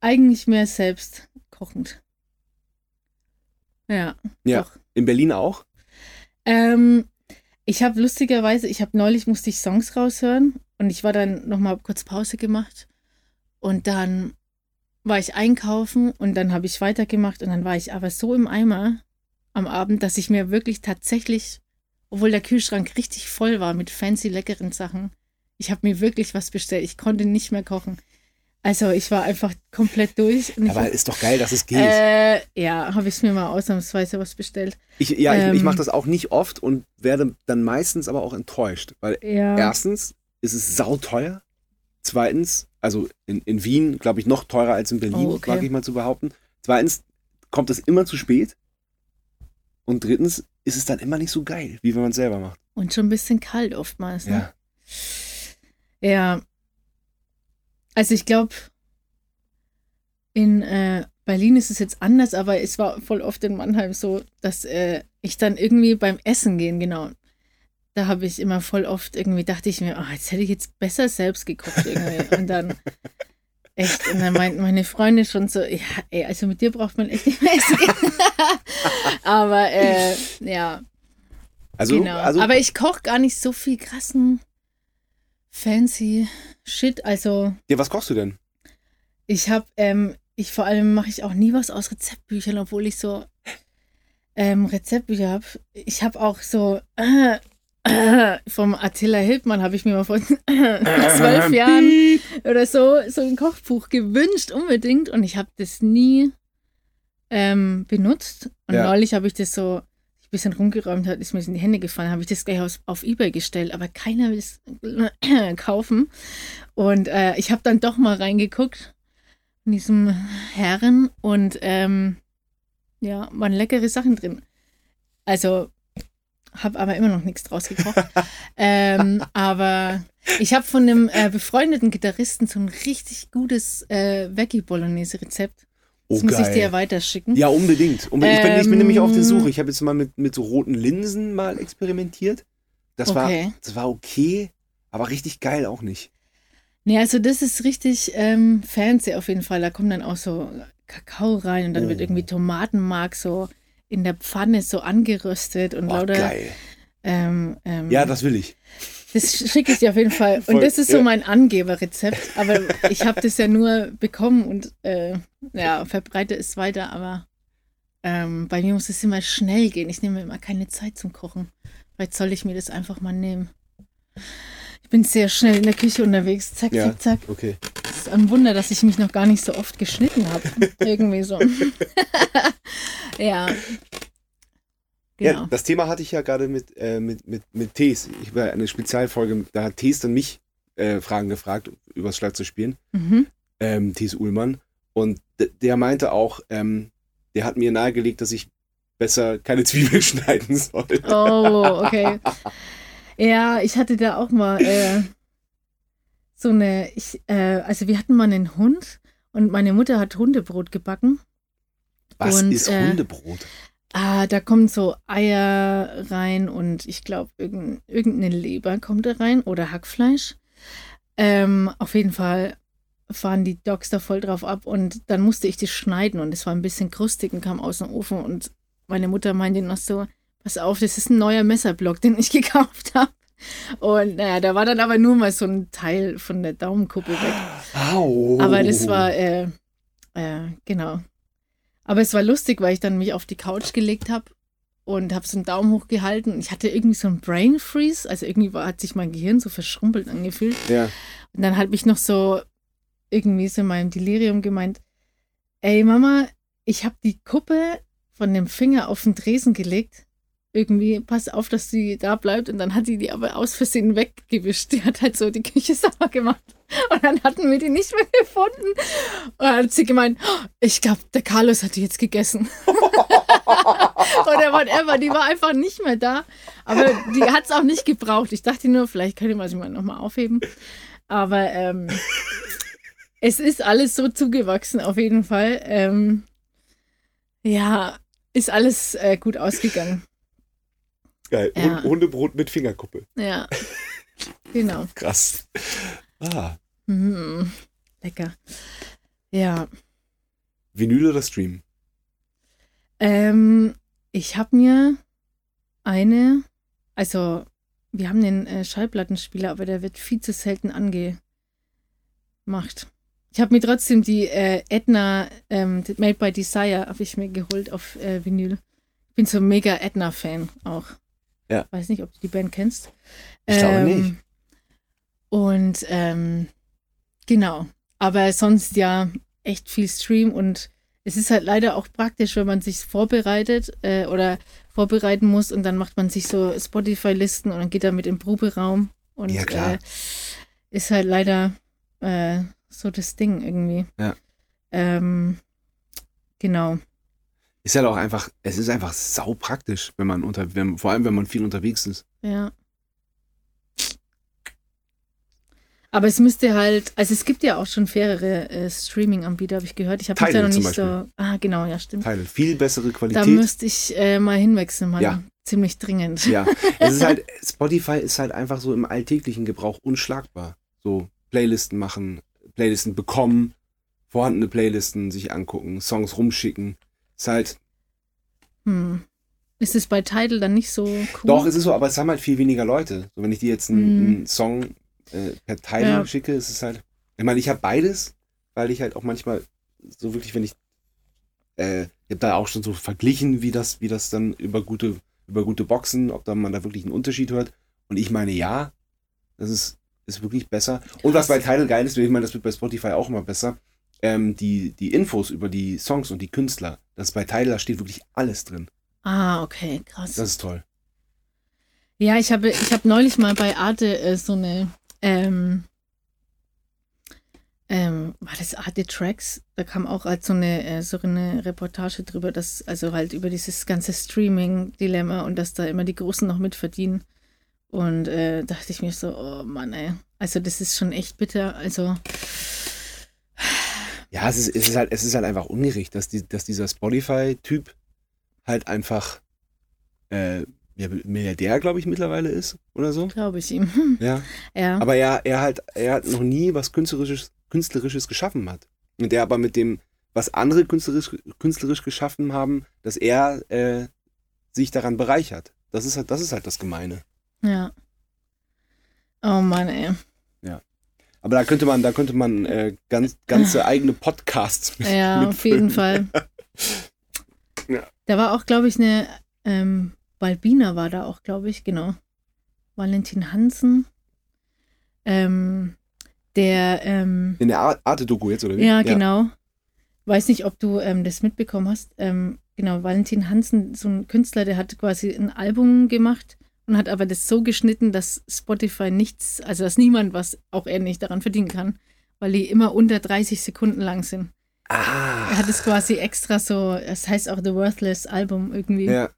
eigentlich mehr selbst kochend. Ja, Ja. doch. In Berlin auch? Ähm, ich habe lustigerweise, ich habe neulich musste ich Songs raushören und ich war dann noch mal kurz Pause gemacht und dann war ich einkaufen und dann habe ich weitergemacht und dann war ich aber so im Eimer am Abend, dass ich mir wirklich tatsächlich, obwohl der Kühlschrank richtig voll war mit fancy leckeren Sachen, ich habe mir wirklich was bestellt. Ich konnte nicht mehr kochen. Also ich war einfach komplett durch. Ich Aber hab- ist doch geil, dass es geht. äh, ja, habe ich mir mal ausnahmsweise was bestellt. ich, ja, ich, ich ähm, mache das auch nicht oft und werde dann meistens aber auch enttäuscht. Weil Ja. erstens ist es sauteuer. Zweitens, also in, in Wien, glaube ich, noch teurer als in Berlin, Oh, okay. mag ich mal zu behaupten. Zweitens kommt es immer zu spät. Und drittens ist es dann immer nicht so geil, wie wenn man es selber macht. Und schon ein bisschen kalt oftmals. Ne? Ja. Ja. Also ich glaube, in äh, Berlin ist es jetzt anders, aber es war voll oft in Mannheim so, dass äh, ich dann irgendwie beim Essen gehen, genau. Da habe ich immer voll oft irgendwie, dachte ich mir, ah, jetzt hätte ich jetzt besser selbst gekocht irgendwie. Und dann *laughs* echt, und dann meinten meine Freunde schon so, ja, ey, also mit dir braucht man echt nicht mehr essen *laughs* aber äh, ja, Also, genau. also Aber ich koche gar nicht so viel krassen, fancy Shit. Also ja, was kochst du denn? ich habe, ähm, ich vor allem mache ich auch nie was aus Rezeptbüchern, obwohl ich so ähm, Rezeptbücher habe. Ich habe auch so äh, *laughs* vom Attila Hildmann habe ich mir mal vor *laughs* zwölf *laughs* Jahren oder so so ein Kochbuch gewünscht unbedingt und ich habe das nie ähm, benutzt. Und Ja. neulich habe ich das so ein bisschen rumgeräumt hat, ist mir in die Hände gefallen, habe ich das gleich aus, auf Ebay gestellt, aber keiner will es *clears throat* kaufen. Und äh, ich habe dann doch mal reingeguckt in diesem Herren und ähm, ja, waren leckere Sachen drin. Also habe aber immer noch nichts draus gekocht. *laughs* ähm, aber ich habe von einem äh, befreundeten Gitarristen so ein richtig gutes äh, Veggie Bolognese Rezept. Oh, Das muss ich dir weiterschicken. Ja, unbedingt. unbedingt. ich, bin, ich bin Ähm, nämlich auf der Suche. Ich habe jetzt mal mit, mit so roten Linsen mal experimentiert. Das, Okay. war, das war okay, aber richtig geil auch nicht. Nee, also das ist richtig ähm, fancy auf jeden Fall. Da kommt dann auch so Kakao rein und dann wird Oh. irgendwie Tomatenmark so in der Pfanne so angeröstet und Oh, lauter. geil. Ähm, ähm, Ja, das will ich. Das schicke ich dir auf jeden Fall. *laughs* Voll, und das ist so mein Angeberrezept. Aber ich habe das ja nur bekommen und äh, ja, verbreite es weiter. Aber ähm, bei mir muss es immer schnell gehen. Ich nehme immer keine Zeit zum Kochen. Vielleicht soll ich mir das einfach mal nehmen. Ich bin sehr schnell in der Küche unterwegs. Zack, Ja. zack, zack. Okay. Ist ein Wunder, dass ich mich noch gar nicht so oft geschnitten habe. *laughs* Irgendwie so. *laughs* ja. Ja, Genau. das Thema hatte ich ja gerade mit, äh, mit, mit, mit Tees. Ich habe eine Spezialfolge, da hat Tees dann mich äh, Fragen gefragt, übers Schlag zu spielen. Mhm. Ähm, Tees Uhlmann. Und der meinte auch, ähm, der hat mir nahegelegt, dass ich besser keine Zwiebeln *laughs* schneiden soll. Oh, okay. Ja, ich hatte da auch mal äh, so eine, ich, äh, also wir hatten mal einen Hund und meine Mutter hat Hundebrot gebacken. Was Und, ist äh, Hundebrot? Ah, da kommen so Eier rein und ich glaube, irgendein, irgendeine Leber kommt da rein oder Hackfleisch. Ähm, auf jeden Fall fahren die Dogs da voll drauf ab und dann musste ich das schneiden und es war ein bisschen krustig und kam aus dem Ofen und meine Mutter meinte noch so, pass auf, das ist ein neuer Messerblock, den ich *laughs* gekauft habe. Und naja, da war dann aber nur mal so ein Teil von der Daumenkuppe weg. Au. Aber das war, äh, äh, genau. Aber es war lustig, weil ich dann mich auf die Couch gelegt habe und habe so einen Daumen hoch gehalten. Ich hatte irgendwie so einen Brain Freeze, also irgendwie war, hat sich mein Gehirn so verschrumpelt angefühlt. Ja. Und dann hat mich noch so irgendwie so in meinem Delirium gemeint, ey Mama, ich habe die Kuppe von dem Finger auf den Dresen gelegt. Irgendwie, pass auf, dass sie da bleibt. Und dann hat sie die aber aus Versehen weggewischt. Die hat halt so die Küche *laughs* sauber gemacht. Und dann hatten wir die nicht mehr gefunden. Und dann hat sie gemeint, "Oh, ich glaube, der Carlos hat die jetzt gegessen. *laughs* Oder whatever, die war einfach nicht mehr da. Aber die hat es auch nicht gebraucht. Ich dachte nur, vielleicht könnte man sie mal nochmal aufheben. Aber ähm, *laughs* es ist alles so zugewachsen, auf jeden Fall. Ähm, ja, ist alles äh, gut ausgegangen. Geil. Ja. Hund- Hundebrot mit Fingerkuppe. Ja, genau. *laughs* Krass. Ah. Mhm. Lecker. Ja, Vinyl oder Stream? ähm, ich habe mir eine, also wir haben den äh, Schallplattenspieler, aber der wird viel zu selten angemacht. Ich habe mir trotzdem die äh, Edna ähm, Made by Desire habe ich mir geholt auf äh, Vinyl. Ich bin so mega Edna-Fan auch. Ja. Weiß nicht, ob du die Band kennst. Ich glaube nicht. Und ähm, genau. Aber sonst ja echt viel Stream und es ist halt leider auch praktisch, wenn man sich vorbereitet äh, oder vorbereiten muss und dann macht man sich so Spotify-Listen und dann geht er mit im Proberaum und Ja, klar. Äh, ist halt leider äh, so das Ding irgendwie. Ja. Ähm, genau. Ist halt auch einfach, es ist einfach sau praktisch, wenn man unter, wenn, vor allem wenn man viel unterwegs ist. Ja. Aber es müsste halt, also es gibt ja auch schon fairere äh, Streaming-Anbieter, habe ich gehört. Ich habe mich da Tidal noch nicht so. Ah, genau, ja, stimmt. Teile. Viel bessere Da Qualität. müsste ich äh, mal hinwechseln, Mann. Ja. Ziemlich dringend. Ja, es ist halt, *laughs* Spotify ist halt einfach so im alltäglichen Gebrauch unschlagbar. So Playlisten machen, Playlisten bekommen, vorhandene Playlisten sich angucken, Songs rumschicken. Ist halt, Hm. Ist es bei Tidal dann nicht so cool? doch, es ist so, aber es haben halt viel weniger Leute. So, wenn ich dir jetzt einen, Mhm. einen Song äh, per Teil Ja. schicke, ist es halt, ich meine, ich habe beides, weil ich halt auch manchmal so wirklich, wenn ich, äh, ich habe da auch schon so verglichen, wie das, wie das dann über gute, über gute Boxen, ob da man da wirklich einen Unterschied hört. Und ich meine, ja, das ist, ist wirklich besser. Und was bei Tidal geil ist, ich meine, das wird bei Spotify auch immer besser, ähm, die, die Infos über die Songs und die Künstler, das bei da steht wirklich alles drin. Ah, okay, krass. Das ist toll. Ja, ich habe ich hab neulich mal bei Arte äh, so eine, ähm, ähm, war das Arte Tracks? Da kam auch als so eine, äh, so eine Reportage drüber, dass, also halt über dieses ganze Streaming-Dilemma und dass da immer die Großen noch mitverdienen. Und äh, dachte ich mir so, oh Mann, ey. Also das ist schon echt bitter. Also, Ja, es ist, es ist halt, es ist halt einfach ungerecht, dass, die, dass dieser Spotify-Typ halt einfach äh, ja, Milliardär, glaube ich, mittlerweile ist oder so. glaube ich ihm. *laughs* Ja. ja. Aber er, er halt, er hat noch nie was Künstlerisches, Künstlerisches geschaffen hat. Und der aber mit dem, was andere künstlerisch, künstlerisch geschaffen haben, dass er äh, sich daran bereichert. Das ist halt, das ist halt das Gemeine. ja. Oh Mann, ey. Aber da könnte man, da könnte man äh, ganz, ganze *laughs* eigene Podcasts mit, Ja, auf jeden Fall. *laughs* Ja. Da war auch, glaube ich, eine ähm, Balbina war da auch, glaube ich, genau. Valentin Hansen. Ähm, der, ähm, In der Ar- Arte-Doku jetzt, oder wie? ja, genau. Weiß nicht, ob du ähm, das mitbekommen hast. Ähm, genau, Valentin Hansen, so ein Künstler, der hat quasi ein Album gemacht und hat aber das so geschnitten, dass Spotify nichts, also dass niemand was, auch er nicht daran verdienen kann, weil die immer unter 30 Sekunden lang sind. Ah. Er hat es quasi extra so, es heißt auch The Worthless Album irgendwie, Ja,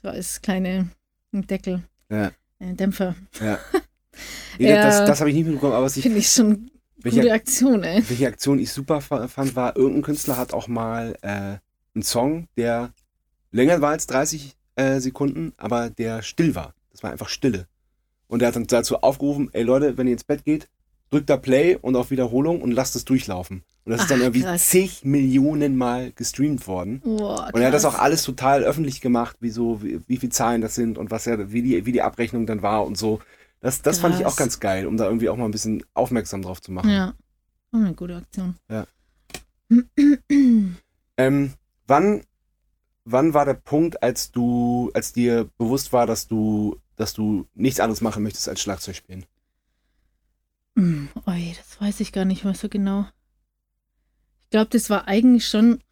so als kleine Deckel, ja, äh, Dämpfer. ja. *laughs* Nee, Ja. Das, das habe ich nicht mitbekommen, aber was ich, Finde ich schon welche, gute Aktion, ey. welche Aktion ich super fa- fand, war, irgendein Künstler hat auch mal äh, einen Song, der länger war als 30 äh, Sekunden, aber der still war. Das war einfach Stille. Und er hat dann dazu aufgerufen, ey Leute, wenn ihr ins Bett geht, drückt da Play und auf Wiederholung und lasst es durchlaufen. Und das ist dann Ach, irgendwie krass. zig Millionen Mal gestreamt worden. Boah, Und er hat das auch alles total öffentlich gemacht, wie so, wie, wie viele Zahlen das sind und was er, wie die, wie die Abrechnung dann war und so. Das, das fand ich auch ganz geil, um da irgendwie auch mal ein bisschen aufmerksam drauf zu machen. Ja. Oh, eine gute Aktion. Ja. *clears throat* Ähm, wann, wann war der Punkt, als du, als dir bewusst war, dass du, dass du nichts anderes machen möchtest als Schlagzeug spielen? Hm, Oi, das weiß ich gar nicht mehr so genau. Ich glaube, das war eigentlich schon,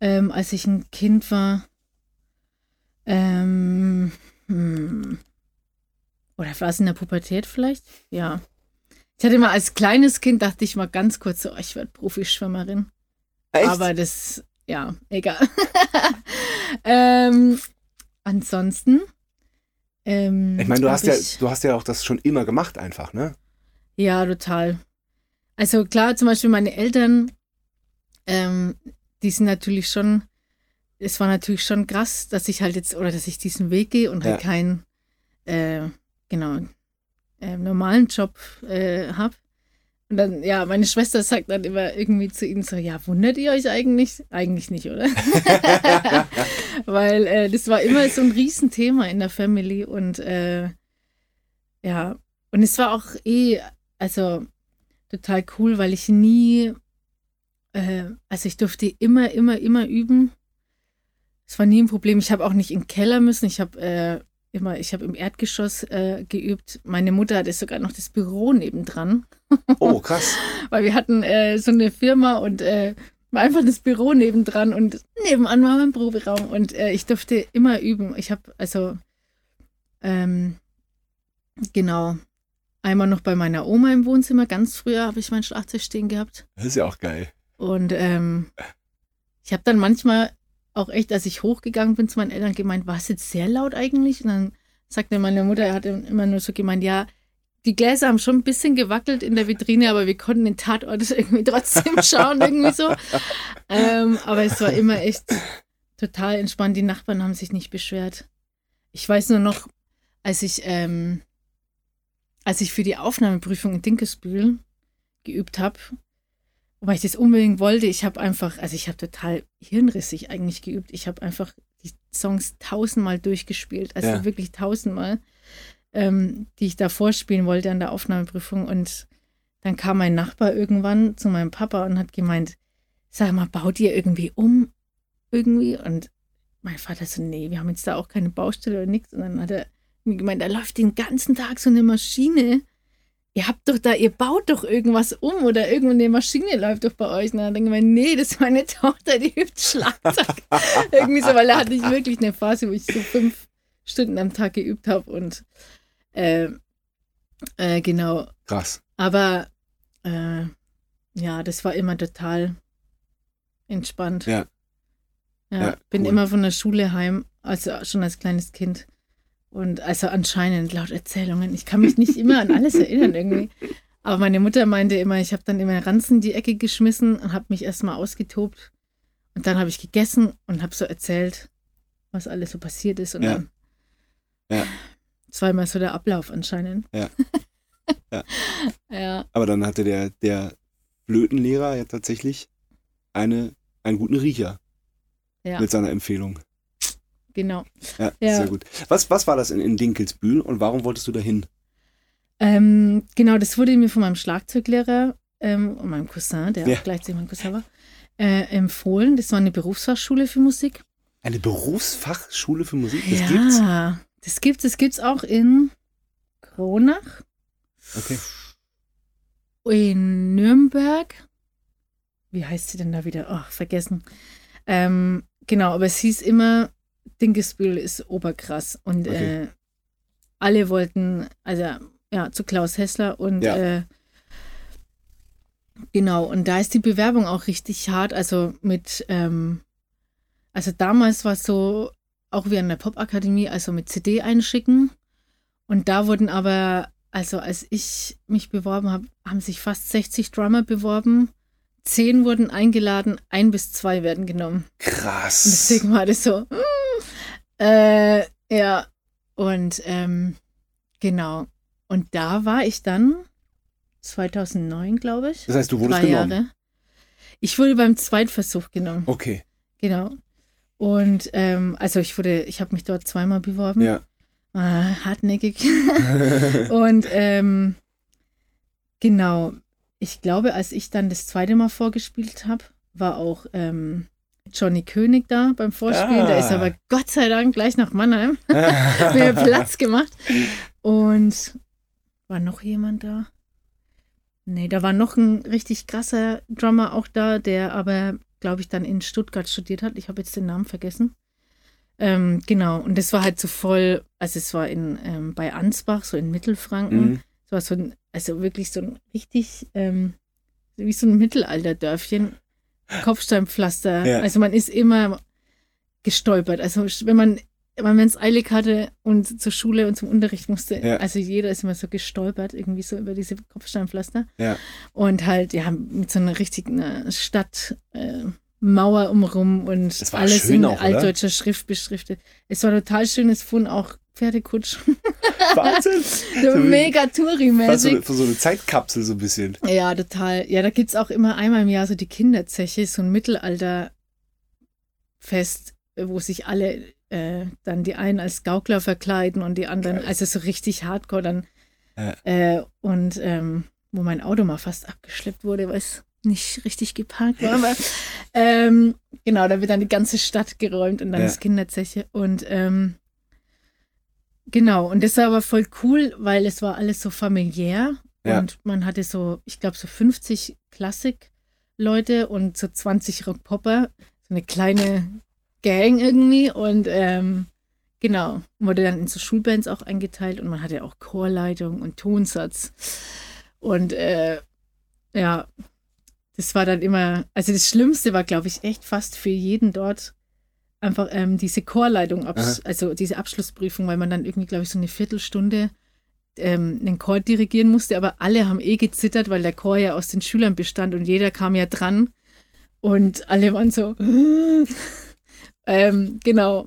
ähm, als ich ein Kind war. Ähm, hm, oder war es in der Pubertät vielleicht? Ja. Ich hatte mal als kleines Kind, dachte ich mal ganz kurz so, oh, ich werde Profischwimmerin. Echt? Aber das, ja, egal. *laughs* ähm, ansonsten. Ähm, ich meine, du hast ja, du hast ja auch das schon immer gemacht einfach, ne? Ja, total. Also klar, zum Beispiel meine Eltern, ähm, die sind natürlich schon, es war natürlich schon krass, dass ich halt jetzt, oder dass ich diesen Weg gehe und halt Ja. keinen, äh, genau, äh, normalen Job äh, habe. Und dann, ja, meine Schwester sagt dann immer irgendwie zu ihnen so, ja, wundert ihr euch eigentlich? Eigentlich nicht, oder? *laughs* Weil äh, das war immer so ein Riesenthema in der Family und äh, ja, und es war auch eh, also total cool, weil ich nie, äh, also ich durfte immer, immer, immer üben. Es war nie ein Problem. Ich habe auch nicht im Keller müssen. Ich habe äh, immer, ich habe im Erdgeschoss äh, geübt. Meine Mutter hatte sogar noch das Büro nebendran, Oh, krass. *laughs* weil wir hatten äh, so eine Firma und äh, war einfach das Büro nebendran und nebenan war mein Proberaum und äh, ich durfte immer üben. Ich habe also ähm, genau einmal noch bei meiner Oma im Wohnzimmer. Ganz früher habe ich mein Schlagzeug stehen gehabt. Das ist ja auch geil. Und ähm, ich habe dann manchmal auch echt, als ich hochgegangen bin zu meinen Eltern, gemeint, war es jetzt sehr laut eigentlich? Und dann sagte meine Mutter, er hat immer nur so gemeint, ja, die Gläser haben schon ein bisschen gewackelt in der Vitrine, aber wir konnten den Tatort *laughs* irgendwie trotzdem schauen, irgendwie so. Ähm, aber es war immer echt total entspannt. Die Nachbarn haben sich nicht beschwert. Ich weiß nur noch, als ich, ähm, als ich für die Aufnahmeprüfung in Dinkelsbühl geübt habe, weil ich das unbedingt wollte, ich habe einfach, also ich habe total hirnrissig eigentlich geübt. Ich habe einfach die Songs tausendmal durchgespielt, also Ja. wirklich tausendmal, ähm, die ich da vorspielen wollte an der Aufnahmeprüfung. Und dann kam mein Nachbar irgendwann zu meinem Papa und hat gemeint, sag mal, baut ihr irgendwie um? Irgendwie? Und mein Vater so, nee, wir haben jetzt da auch keine Baustelle oder nichts. Und dann hat er mir gemeint, da läuft den ganzen Tag so eine Maschine. Ihr habt doch da, ihr baut doch irgendwas um oder irgendeine Maschine läuft doch bei euch. Und dann denke ich mir, nee, das ist meine Tochter, die übt Schlagzeug. *laughs* Irgendwie so, weil da hatte ich wirklich eine Phase, wo ich so fünf Stunden am Tag geübt habe und äh, äh, genau. Krass. Aber äh, ja, das war immer total entspannt. Ja. Ja, Ja, bin cool. immer von der Schule heim, also schon als kleines Kind. Und also anscheinend laut Erzählungen. Ich kann mich nicht immer an alles erinnern irgendwie. Aber meine Mutter meinte immer, ich habe dann immer Ranzen in die Ecke geschmissen und habe mich erstmal ausgetobt. Und dann habe ich gegessen und habe so erzählt, was alles so passiert ist. Und Ja. dann Ja. zweimal so der Ablauf anscheinend. Ja. *laughs* Ja. ja. Aber dann hatte der, der Flötenlehrer ja tatsächlich eine, einen guten Riecher Ja. mit seiner Empfehlung. Genau. Ja, Ja. sehr gut. Was, was war das in, in Dinkelsbühl und warum wolltest du dahin? Ähm, genau, das wurde mir von meinem Schlagzeuglehrer ähm, und meinem Cousin, der Ja. auch gleichzeitig mein Cousin war, äh, empfohlen. Das war eine Berufsfachschule für Musik. Eine Berufsfachschule für Musik? Das ja, gibt's? das gibt's. Das gibt's auch in Kronach, Okay. in Nürnberg. Wie heißt sie denn da wieder? Ach, vergessen. Ähm, genau, aber es hieß immer, Dinkelsbühl ist oberkrass. Und Okay. äh, alle wollten, also ja, zu Klaus Hessler und Ja. äh, genau, und da ist die Bewerbung auch richtig hart. Also mit, ähm, also damals war es so, auch wie an der Popakademie, also mit CD einschicken. Und da wurden aber also als ich mich beworben habe, haben sich fast 60 Drummer beworben. Zehn wurden eingeladen, ein bis zwei werden genommen. Krass. Und deswegen war das so, mm, äh, ja. Und ähm, genau. Und da war ich dann 2009, glaube ich. Das heißt, du wurdest drei genommen. Jahre. Ich wurde beim Zweitversuch genommen. Okay. Genau. Und ähm, also ich wurde, ich habe mich dort zweimal beworben. Ja. Ah, hartnäckig. *laughs* *laughs* und ähm, genau, ich glaube, als ich dann das zweite Mal vorgespielt habe, war auch ähm, Johnny König da beim Vorspielen. Ah. Der ist aber Gott sei Dank gleich nach Mannheim. *laughs* mir Platz gemacht. Und war noch jemand da? Nee, da war noch ein richtig krasser Drummer auch da, der aber, glaube ich, dann in Stuttgart studiert hat. Ich habe jetzt den Namen vergessen. Ähm, genau, und das war halt so voll, also es war in ähm, bei Ansbach, so in Mittelfranken. Mhm. Es war so ein, also wirklich so ein richtig, ähm, wie so ein Mittelalterdörfchen. Kopfsteinpflaster. Ja. Also man ist immer gestolpert. Also wenn man wenn man es eilig hatte und zur Schule und zum Unterricht musste, Ja. also jeder ist immer so gestolpert, irgendwie so über diese Kopfsteinpflaster. Ja. Und halt, ja, mit so einer richtigen äh, Stadt. Äh, umrum und alles in auch, altdeutscher Schrift beschriftet. Es war total schön, es fuhren auch Pferdekutsch. *laughs* Wahnsinn. so So mega so, Touri-mäßig. eine- so eine Zeitkapsel so ein bisschen. Ja, total. Ja, da gibt es auch immer einmal im Jahr so die Kinderzeche, so ein Mittelalterfest, äh, wo sich alle äh, dann die einen als Gaukler verkleiden und die anderen, Geil. also so richtig hardcore dann. Ja. Äh, und ähm, wo mein Auto mal fast abgeschleppt wurde, weil es nicht richtig geparkt war. Aber *laughs* ähm, genau, da wird dann die ganze Stadt geräumt und dann Ja. ist Kinderzeche. Und ähm, genau, und das war aber voll cool, weil es war alles so familiär. Ja. Und man hatte so, ich glaube, so 50 Klassik-Leute und so 20 Rock-Popper. So eine kleine Gang irgendwie. Und ähm, genau, wurde dann in so Schulbands auch eingeteilt und man hatte auch Chorleitung und Tonsatz. Und äh, ja, das war dann immer, also das Schlimmste war, glaube ich, echt fast für jeden dort einfach ähm, diese Chorleitung, also diese Abschlussprüfung, weil man dann irgendwie, glaube ich, so eine Viertelstunde ähm, einen Chor dirigieren musste, aber alle haben eh gezittert, weil der Chor ja aus den Schülern bestand und jeder kam ja dran und alle waren so, *laughs* ähm, genau.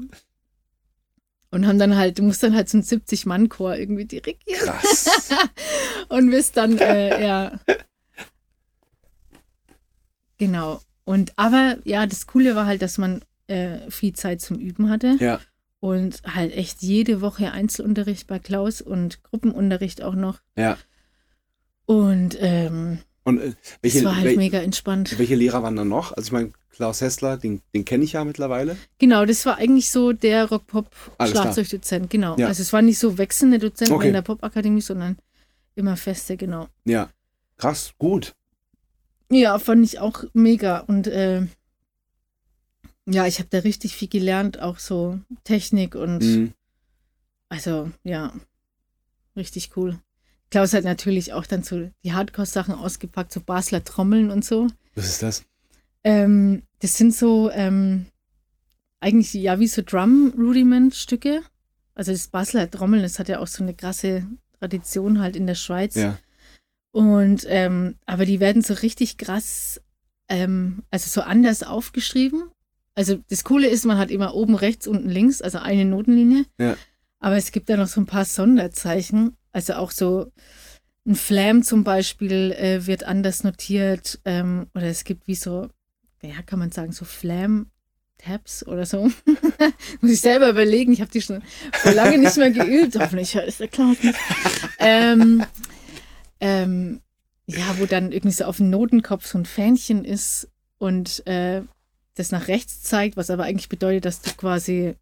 Und haben dann halt, du musst dann halt so einen 70-Mann-Chor irgendwie dirigieren Krass. *laughs* und bist dann, äh, ja. Genau. Und aber ja, das Coole war halt, dass man äh, viel Zeit zum Üben hatte ja. und halt echt jede Woche Einzelunterricht bei Klaus und Gruppenunterricht auch noch. Ja. Und ähm, Und äh, welche, es war halt wel- mega entspannt. welche Lehrer waren da noch? Also ich meine, Klaus Hessler, den, den kenne ich ja mittlerweile. Genau, das war eigentlich so der. Rock-Pop-Schlagzeugdozent. Genau. Ja. Also es war nicht so wechselnde Dozenten Okay. in der Popakademie, sondern immer feste, genau. Ja. Krass, gut. Ja, fand ich auch mega. Und äh, ja, ich habe da richtig viel gelernt, auch so Technik und Mhm. also ja, richtig cool. Klaus hat natürlich auch dann so die Hardcore-Sachen ausgepackt, so Basler Trommeln und so. Was ist das? Ähm, das sind so ähm, eigentlich ja wie so Drum-Rudiment-Stücke. Also das Basler Trommeln, das hat ja auch so eine krasse Tradition halt in der Schweiz. Ja. Und ähm, aber die werden so richtig krass, ähm, also so anders aufgeschrieben. Also das Coole ist, man hat immer oben rechts, unten links, also eine Notenlinie. Ja. Aber es gibt da noch so ein paar Sonderzeichen. Also auch so ein Flam zum Beispiel äh, wird anders notiert. Ähm, oder es gibt wie so, ja, kann man sagen, so Flam-Tabs oder so. *laughs* Muss ich selber überlegen. Ich habe die schon vor lange nicht mehr geübt. Hoffentlich es der Klaus nicht. ähm, ähm, ja, wo dann irgendwie so auf dem Notenkopf so ein Fähnchen ist und äh, das nach rechts zeigt, was aber eigentlich bedeutet, dass du quasi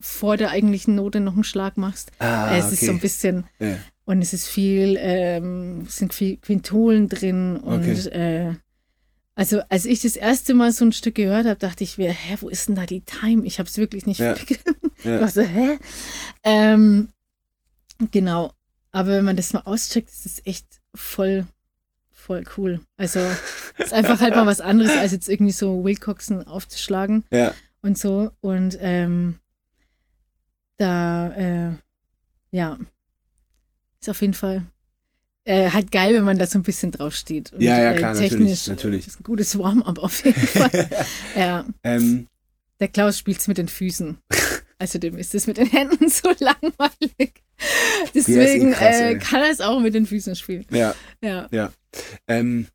vor der eigentlichen Note noch einen Schlag machst. Ah, Äh, es ist so ein okay. bisschen, Ja. und es ist viel, ähm, es sind viel Quintolen drin und Okay. äh, also als ich das erste Mal so ein Stück gehört habe, dachte ich mir, hä, wo ist denn da die Time? Ich habe es wirklich nicht Ja. *laughs* begriffen. Ja. Ich war so, hä? Ähm, genau. Aber wenn man das mal auscheckt, ist es echt voll, voll cool. Also es ist einfach halt mal was anderes, als jetzt irgendwie so Wilcoxen aufzuschlagen Ja. und so. Und ähm, da, äh, ja, ist auf jeden Fall äh, halt geil, wenn man da so ein bisschen drauf steht. Und, Ja, ja, äh, klar, natürlich, technisch, natürlich. Ist ein gutes Warm-up auf jeden Fall. *laughs* ja, Ähm, der Klaus spielt's mit den Füßen. Also dem ist es mit den Händen so *laughs* langweilig. Deswegen krass, äh, kann er es auch mit den Füßen spielen. ja, Ja, ähm,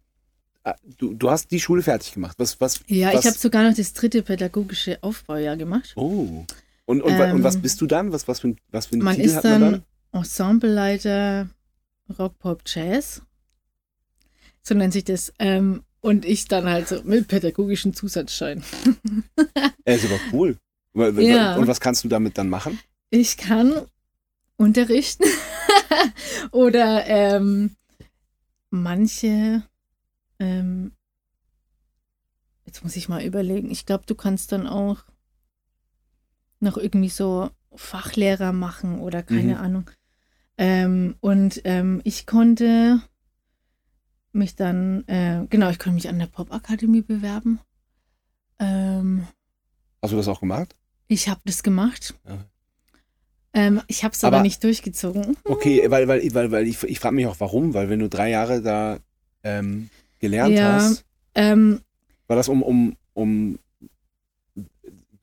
ah, du, du hast die Schule fertig gemacht. Was, was, ja was, ich habe sogar noch das dritte pädagogische Aufbaujahr gemacht. Oh. Und, und, wa- und was Ähm, bist du dann? Was, was für ein, was für ein Man Titel ist hat man dann dann? Ensembleleiter Rock, Pop, Jazz. So nennt sich das. Ähm, und ich dann halt so mit pädagogischen Zusatzschein. Äh, *laughs* ist aber cool. Ja. Und was kannst du damit dann machen? Ich kann unterrichten *laughs* oder ähm, manche, ähm, jetzt muss ich mal überlegen, ich glaube, du kannst dann auch noch irgendwie so Fachlehrer machen oder keine Mhm. Ahnung. Ähm, und ähm, ich konnte mich dann, äh, genau, ich konnte mich an der Popakademie bewerben. Ähm, Hast du das auch gemacht? ich habe das gemacht. Ja. Ähm, ich habe es aber, Aber- nicht durchgezogen. Okay, weil, weil, weil, weil ich, ich frage mich auch, warum, weil wenn du drei Jahre da ähm, gelernt Ja. hast, Ähm, war das um, um, um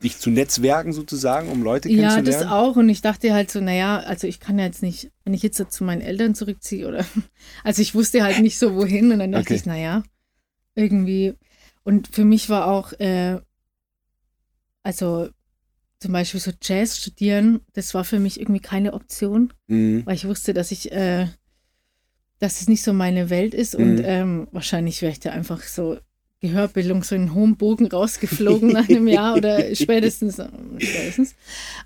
dich zu netzwerken sozusagen, um Leute ja, kennenzulernen? das auch. Und ich dachte halt so, naja, also ich kann ja jetzt nicht, wenn ich jetzt so zu meinen Eltern zurückziehe oder, *laughs* also ich wusste halt nicht so wohin. Und dann dachte Okay. ich, naja, irgendwie. Und für mich war auch, äh, also zum Beispiel so Jazz studieren, das war für mich irgendwie keine Option. Mhm. weil ich wusste, dass ich, äh, dass es nicht so meine Welt ist und Mhm. ähm, wahrscheinlich wäre ich da einfach so Gehörbildung so in hohem Bogen rausgeflogen nach einem Jahr oder *laughs* spätestens, äh, spätestens.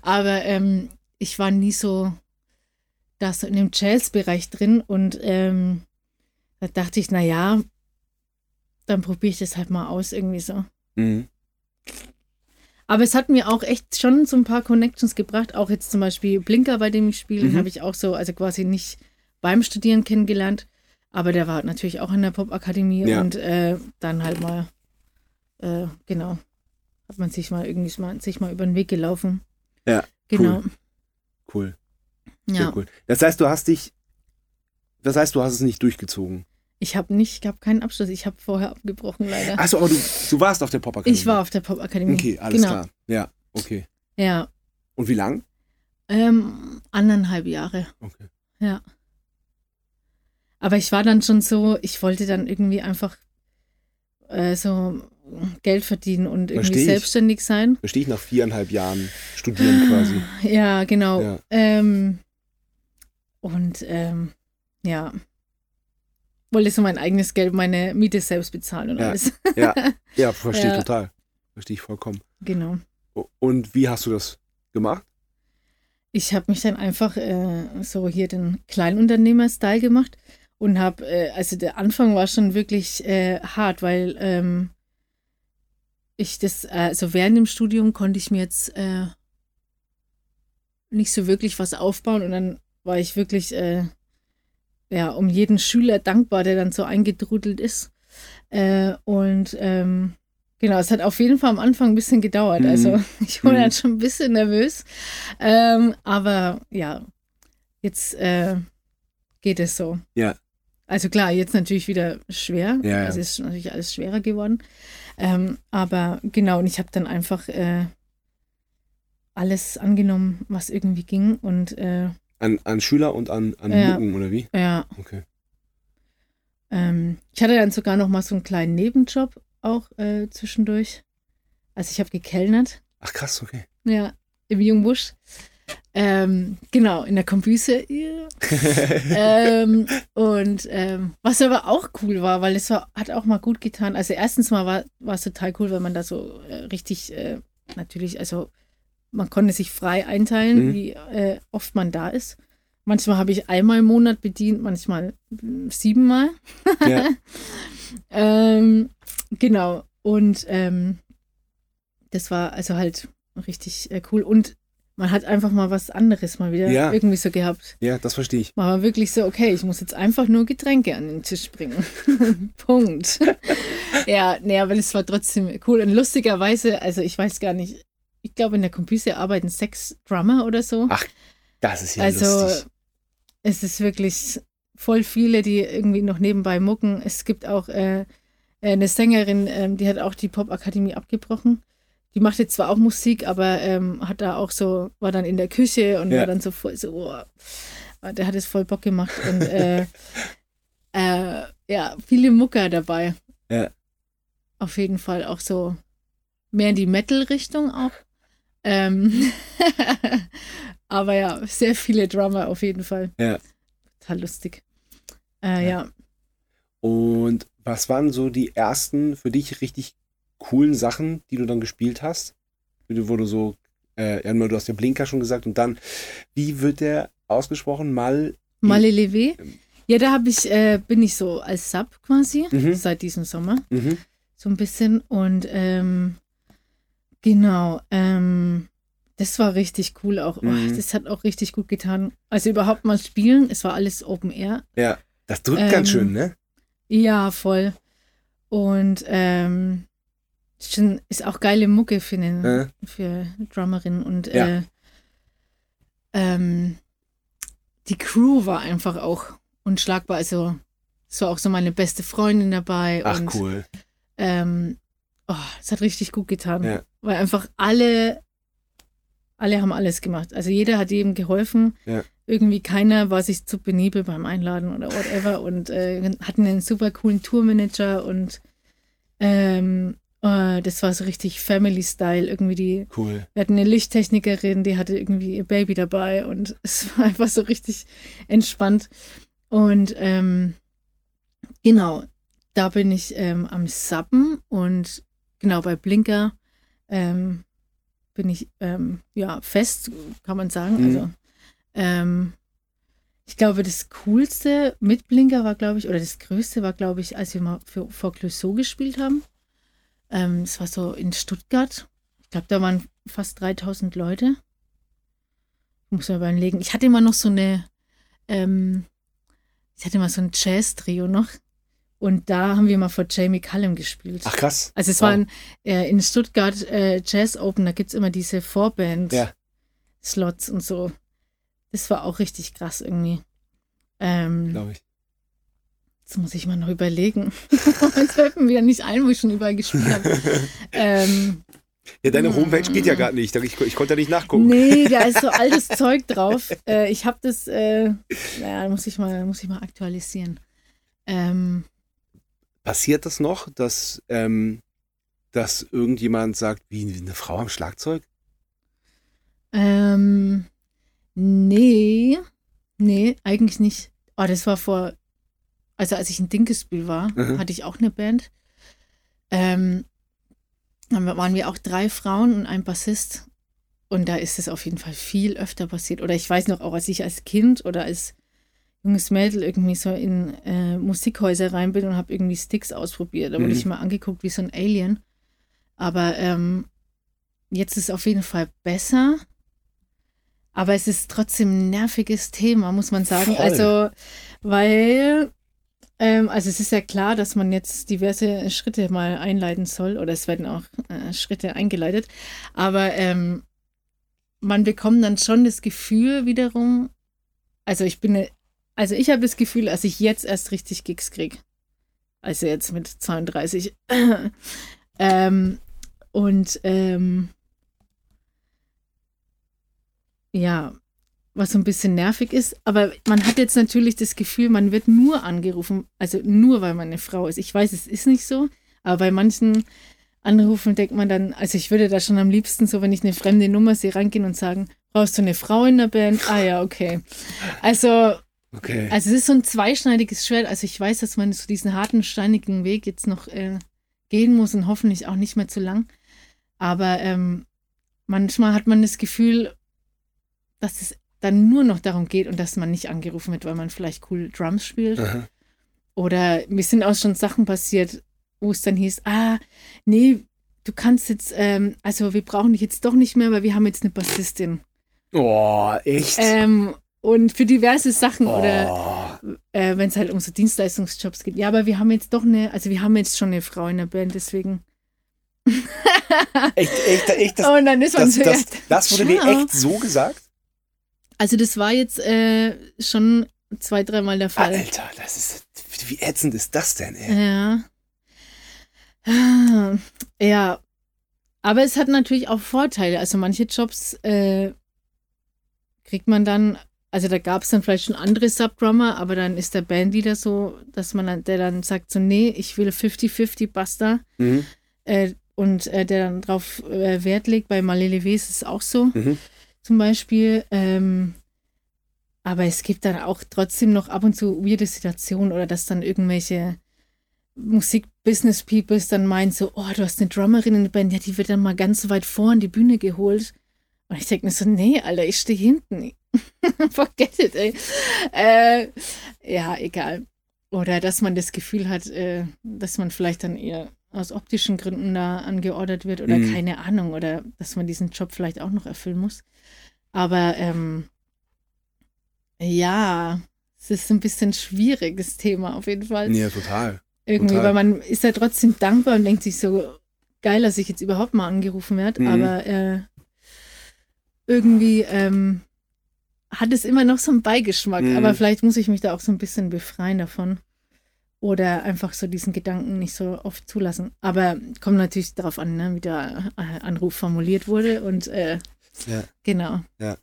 Aber ähm, ich war nie so da so in dem Jazz-Bereich drin und ähm, da dachte ich, na ja, dann probiere ich das halt mal aus irgendwie so. Mhm. Aber es hat mir auch echt schon so ein paar Connections gebracht. Auch jetzt zum Beispiel Blinker, bei dem ich spiele, Mhm. habe ich auch so, also quasi nicht beim Studieren kennengelernt. Aber der war natürlich auch in der Popakademie Ja. und äh, dann halt mal, äh, genau, hat man sich mal irgendwie mal, sich mal über den Weg gelaufen. Ja, Genau. Cool, sehr Ja. cool. Das heißt, du hast dich, das heißt, du hast es nicht durchgezogen. Ich habe nicht, ich habe keinen Abschluss. Ich habe vorher abgebrochen leider. Achso, aber du, du warst auf der Popakademie. ich war auf der Popakademie. Okay, alles genau. klar. Ja, okay. Ja. Und wie lang? Ähm, anderthalb Jahre. Okay. Ja. Aber ich war dann schon so, ich wollte dann irgendwie einfach äh, so Geld verdienen und irgendwie Versteh selbstständig sein. Verstehe ich nach viereinhalb Jahren studieren quasi. Ja, genau. Ja. Ähm, und ähm, ja, wollte so mein eigenes Geld, meine Miete selbst bezahlen und Ja. alles. Ja, *laughs* ja verstehe Ja. total. Verstehe ich vollkommen. genau. Und wie hast du das gemacht? Ich habe mich dann einfach äh, so hier den Kleinunternehmer-Style gemacht und habe, äh, also der Anfang war schon wirklich äh, hart, weil ähm, ich das, also während dem Studium konnte ich mir jetzt äh, nicht so wirklich was aufbauen und dann war ich wirklich äh, ja um jeden Schüler dankbar, der dann so eingedrudelt ist. Äh, und ähm, genau, es hat auf jeden Fall am Anfang ein bisschen gedauert. Mhm. Also *laughs* ich war Mhm. dann schon ein bisschen nervös. Ähm, aber ja, jetzt äh, geht es so. Ja. Also klar, jetzt natürlich wieder schwer. Ja, ja. Also es ist natürlich alles schwerer geworden. Ähm, aber genau, und ich habe dann einfach äh, alles angenommen, was irgendwie ging. Und äh, An, an Schüler und an, an Ja. Mucken oder wie? ja, Okay. ähm, ich hatte dann sogar noch mal so einen kleinen Nebenjob auch äh, zwischendurch. Also ich habe gekellnert. Ach krass, okay. Ja, im Jungbusch. Ähm, genau, in der Kombüse. *laughs* Ähm, und ähm, was aber auch cool war, weil es war, hat auch mal gut getan. Also erstens mal war, war es total cool, weil man da so äh, richtig, äh, natürlich, also man konnte sich frei einteilen, Mhm. wie äh, oft man da ist. Manchmal habe ich einmal im Monat bedient, manchmal mm, siebenmal. ja. *laughs* Ähm, genau. Und ähm, das war also halt richtig äh, cool. Und man hat einfach mal was anderes mal wieder Ja. irgendwie so gehabt. ja, das verstehe ich. Man war wirklich so, okay, ich muss jetzt einfach nur Getränke an den Tisch bringen. *laughs* Punkt. *laughs* ja, nee, aber das war trotzdem cool. Und lustigerweise, also ich weiß gar nicht, ich glaube, in der Kompüse arbeiten sechs Drummer oder so. Ach, Das ist ja also, lustig. es ist wirklich voll viele, die irgendwie noch nebenbei mucken. Es gibt auch äh, eine Sängerin, ähm, die hat auch die Popakademie abgebrochen. Die macht jetzt zwar auch Musik, aber ähm, hat da auch so, war dann in der Küche und Ja. war dann so voll so, oh, der hat es voll Bock gemacht. Und äh, *laughs* äh, ja, viele Mucker dabei. Ja. Auf jeden Fall auch so mehr in die Metal-Richtung auch. Ähm, *laughs* aber ja, sehr viele Drummer auf jeden Fall. Ja. Total lustig. Äh, Ja. ja. Und was waren so die ersten für dich richtig coolen Sachen, die du dann gespielt hast? Wo du so, äh, ja, du hast ja Blinker schon gesagt und dann, wie wird der ausgesprochen? Mal. Malle Levé. Ja, da habe ich, äh, bin ich so als Sub quasi Mhm. seit diesem Sommer. Mhm. So ein bisschen. Und ähm, genau, ähm, das war richtig cool auch. Oh, Mhm. das hat auch richtig gut getan. Also überhaupt mal spielen. Es war alles Open Air. Ja, das drückt Ähm, ganz schön, ne? Ja, voll. Und ähm, ist schon, ist auch geile Mucke für, einen, Äh. für Drummerin. Und Ja. äh, ähm, die Crew war einfach auch unschlagbar. Also es war auch so meine beste Freundin dabei. Ach, und, cool. Ähm, oh, es hat richtig gut getan. Ja. Weil einfach alle, alle haben alles gemacht. Also jeder hat jedem geholfen. Ja. Irgendwie keiner war sich zu penibel beim Einladen oder whatever und äh, hatten einen super coolen Tourmanager und ähm, äh, das war so richtig Family-Style. Irgendwie die, Cool. wir hatten eine Lichttechnikerin, die hatte irgendwie ihr Baby dabei und *laughs* es war einfach so richtig entspannt. Und ähm, genau, da bin ich ähm, am Sappen und genau bei Blinker ähm, bin ich ähm, ja fest, kann man sagen. Mhm. Also ähm, ich glaube, das Coolste mit Blinker war, glaube ich, oder das Größte war, glaube ich, als wir mal für, vor Clouseau gespielt haben. Ähm, Es war so in Stuttgart. Ich glaube, da waren fast 3000 Leute. Muss man überlegen. Ich hatte immer noch so eine, ähm, ich hatte mal so ein Jazz-Trio noch. Und da haben wir mal vor Jamie Cullum gespielt. Ach, krass. Also es Wow. waren äh, in Stuttgart äh, Jazz Open, da gibt es immer diese Ja. Vorband-Slots und so. Das war auch richtig krass irgendwie. Ähm, Glaube ich. jetzt muss ich mal noch überlegen. *laughs* Jetzt fällt mir wieder nicht ein, wo ich schon überall gespielt habe. *laughs* ähm, Ja, deine Homepage geht ja gerade nicht. Ich, ich konnte nicht nachgucken. nee, da ist so *laughs* altes Zeug drauf. Äh, ich habe das, äh, naja, muss ich mal, muss ich mal aktualisieren. Ähm, Passiert das noch, dass, ähm, dass irgendjemand sagt, wie eine Frau am Schlagzeug? Ähm, nee, nee, eigentlich nicht. Oh, das war vor, also als ich in Dinkelsbühl war, Mhm. hatte ich auch eine Band. Ähm, dann waren wir auch drei Frauen und ein Bassist. Und da ist es auf jeden Fall viel öfter passiert. Oder ich weiß noch auch, als ich als Kind oder als junges Mädel irgendwie so in äh, Musikhäuser rein bin und habe irgendwie Sticks ausprobiert. Da wurde Mhm. ich mal angeguckt wie so ein Alien. Aber ähm, jetzt ist es auf jeden Fall besser. Aber es ist trotzdem ein nerviges Thema, muss man sagen. Voll. Also, weil, ähm, also es ist ja klar, dass man jetzt diverse Schritte mal einleiten soll oder es werden auch äh, Schritte eingeleitet. Aber ähm, man bekommt dann schon das Gefühl wiederum, also ich bin, ne- also ich habe das Gefühl, dass ich jetzt erst richtig Gigs kriege. Also jetzt mit 32. *clears throat* ähm, und ähm, ja, was so ein bisschen nervig ist. Aber man hat jetzt natürlich das Gefühl, man wird nur angerufen, also nur weil man eine Frau ist. Ich weiß, es ist nicht so, aber bei manchen Anrufen denkt man dann, also ich würde da schon am liebsten so, wenn ich eine fremde Nummer sehe, rangehen und sagen, brauchst du eine Frau in der Band? Ah ja, okay. Also, Okay. also es ist so ein zweischneidiges Schwert. Also ich weiß, dass man so diesen harten, steinigen Weg jetzt noch äh, gehen muss und hoffentlich auch nicht mehr zu lang. Aber ähm, manchmal hat man das Gefühl, dass es dann nur noch darum geht und dass man nicht angerufen wird, weil man vielleicht cool Drums spielt. Aha. Oder mir sind auch schon Sachen passiert, wo es dann hieß, ah, nee, du kannst jetzt, ähm, also wir brauchen dich jetzt doch nicht mehr, weil wir haben jetzt eine Bassistin. Oh, echt? Ähm, und für diverse Sachen oder oh. äh, wenn es halt um so Dienstleistungsjobs geht. Ja, aber wir haben jetzt doch eine, also wir haben jetzt schon eine Frau in der Band, deswegen. Echt, echt, echt, das, und dann ist man das, so, das, das wurde dir ciao. echt so gesagt? Also das war jetzt äh, schon zwei, dreimal der Fall. Alter, das ist. Wie ätzend ist das denn, ey? Ja. Ah, Ja. Aber es hat natürlich auch Vorteile. Also manche Jobs äh, kriegt man dann, also da gab es dann vielleicht schon andere Subdrummer, aber dann ist der Bandleader so, dass man dann, der dann sagt so, nee, ich will 50-50 Basta. Mhm. Äh, und äh, der dann drauf äh, Wert legt. Bei Malele W ist es auch so, Mhm. zum Beispiel. Ähm, aber es gibt dann auch trotzdem noch ab und zu weirde Situationen oder dass dann irgendwelche Musik-Business-Peoples dann meinen so, oh, du hast eine Drummerin in der Band, ja, die wird dann mal ganz weit vor in die Bühne geholt. Und ich denke mir so, nee, Alter, ich stehe hinten. *laughs* Forget it, ey. Äh, ja, egal. Oder dass man das Gefühl hat, äh, dass man vielleicht dann eher aus optischen Gründen da angeordert wird oder Mhm. keine Ahnung oder dass man diesen Job vielleicht auch noch erfüllen muss. Aber ähm, ja, es ist ein bisschen schwieriges Thema auf jeden Fall. Ja, total. Irgendwie, total. weil man ist ja trotzdem dankbar und denkt sich so, geil, dass ich jetzt überhaupt mal angerufen werde, Mhm. aber äh, irgendwie ähm, hat es immer noch so einen Beigeschmack, Mhm. aber vielleicht muss ich mich da auch so ein bisschen befreien davon. Oder einfach so diesen Gedanken nicht so oft zulassen. Aber kommt natürlich darauf an, ne, wie der äh, Anruf formuliert wurde und äh, Ja. genau. Ja.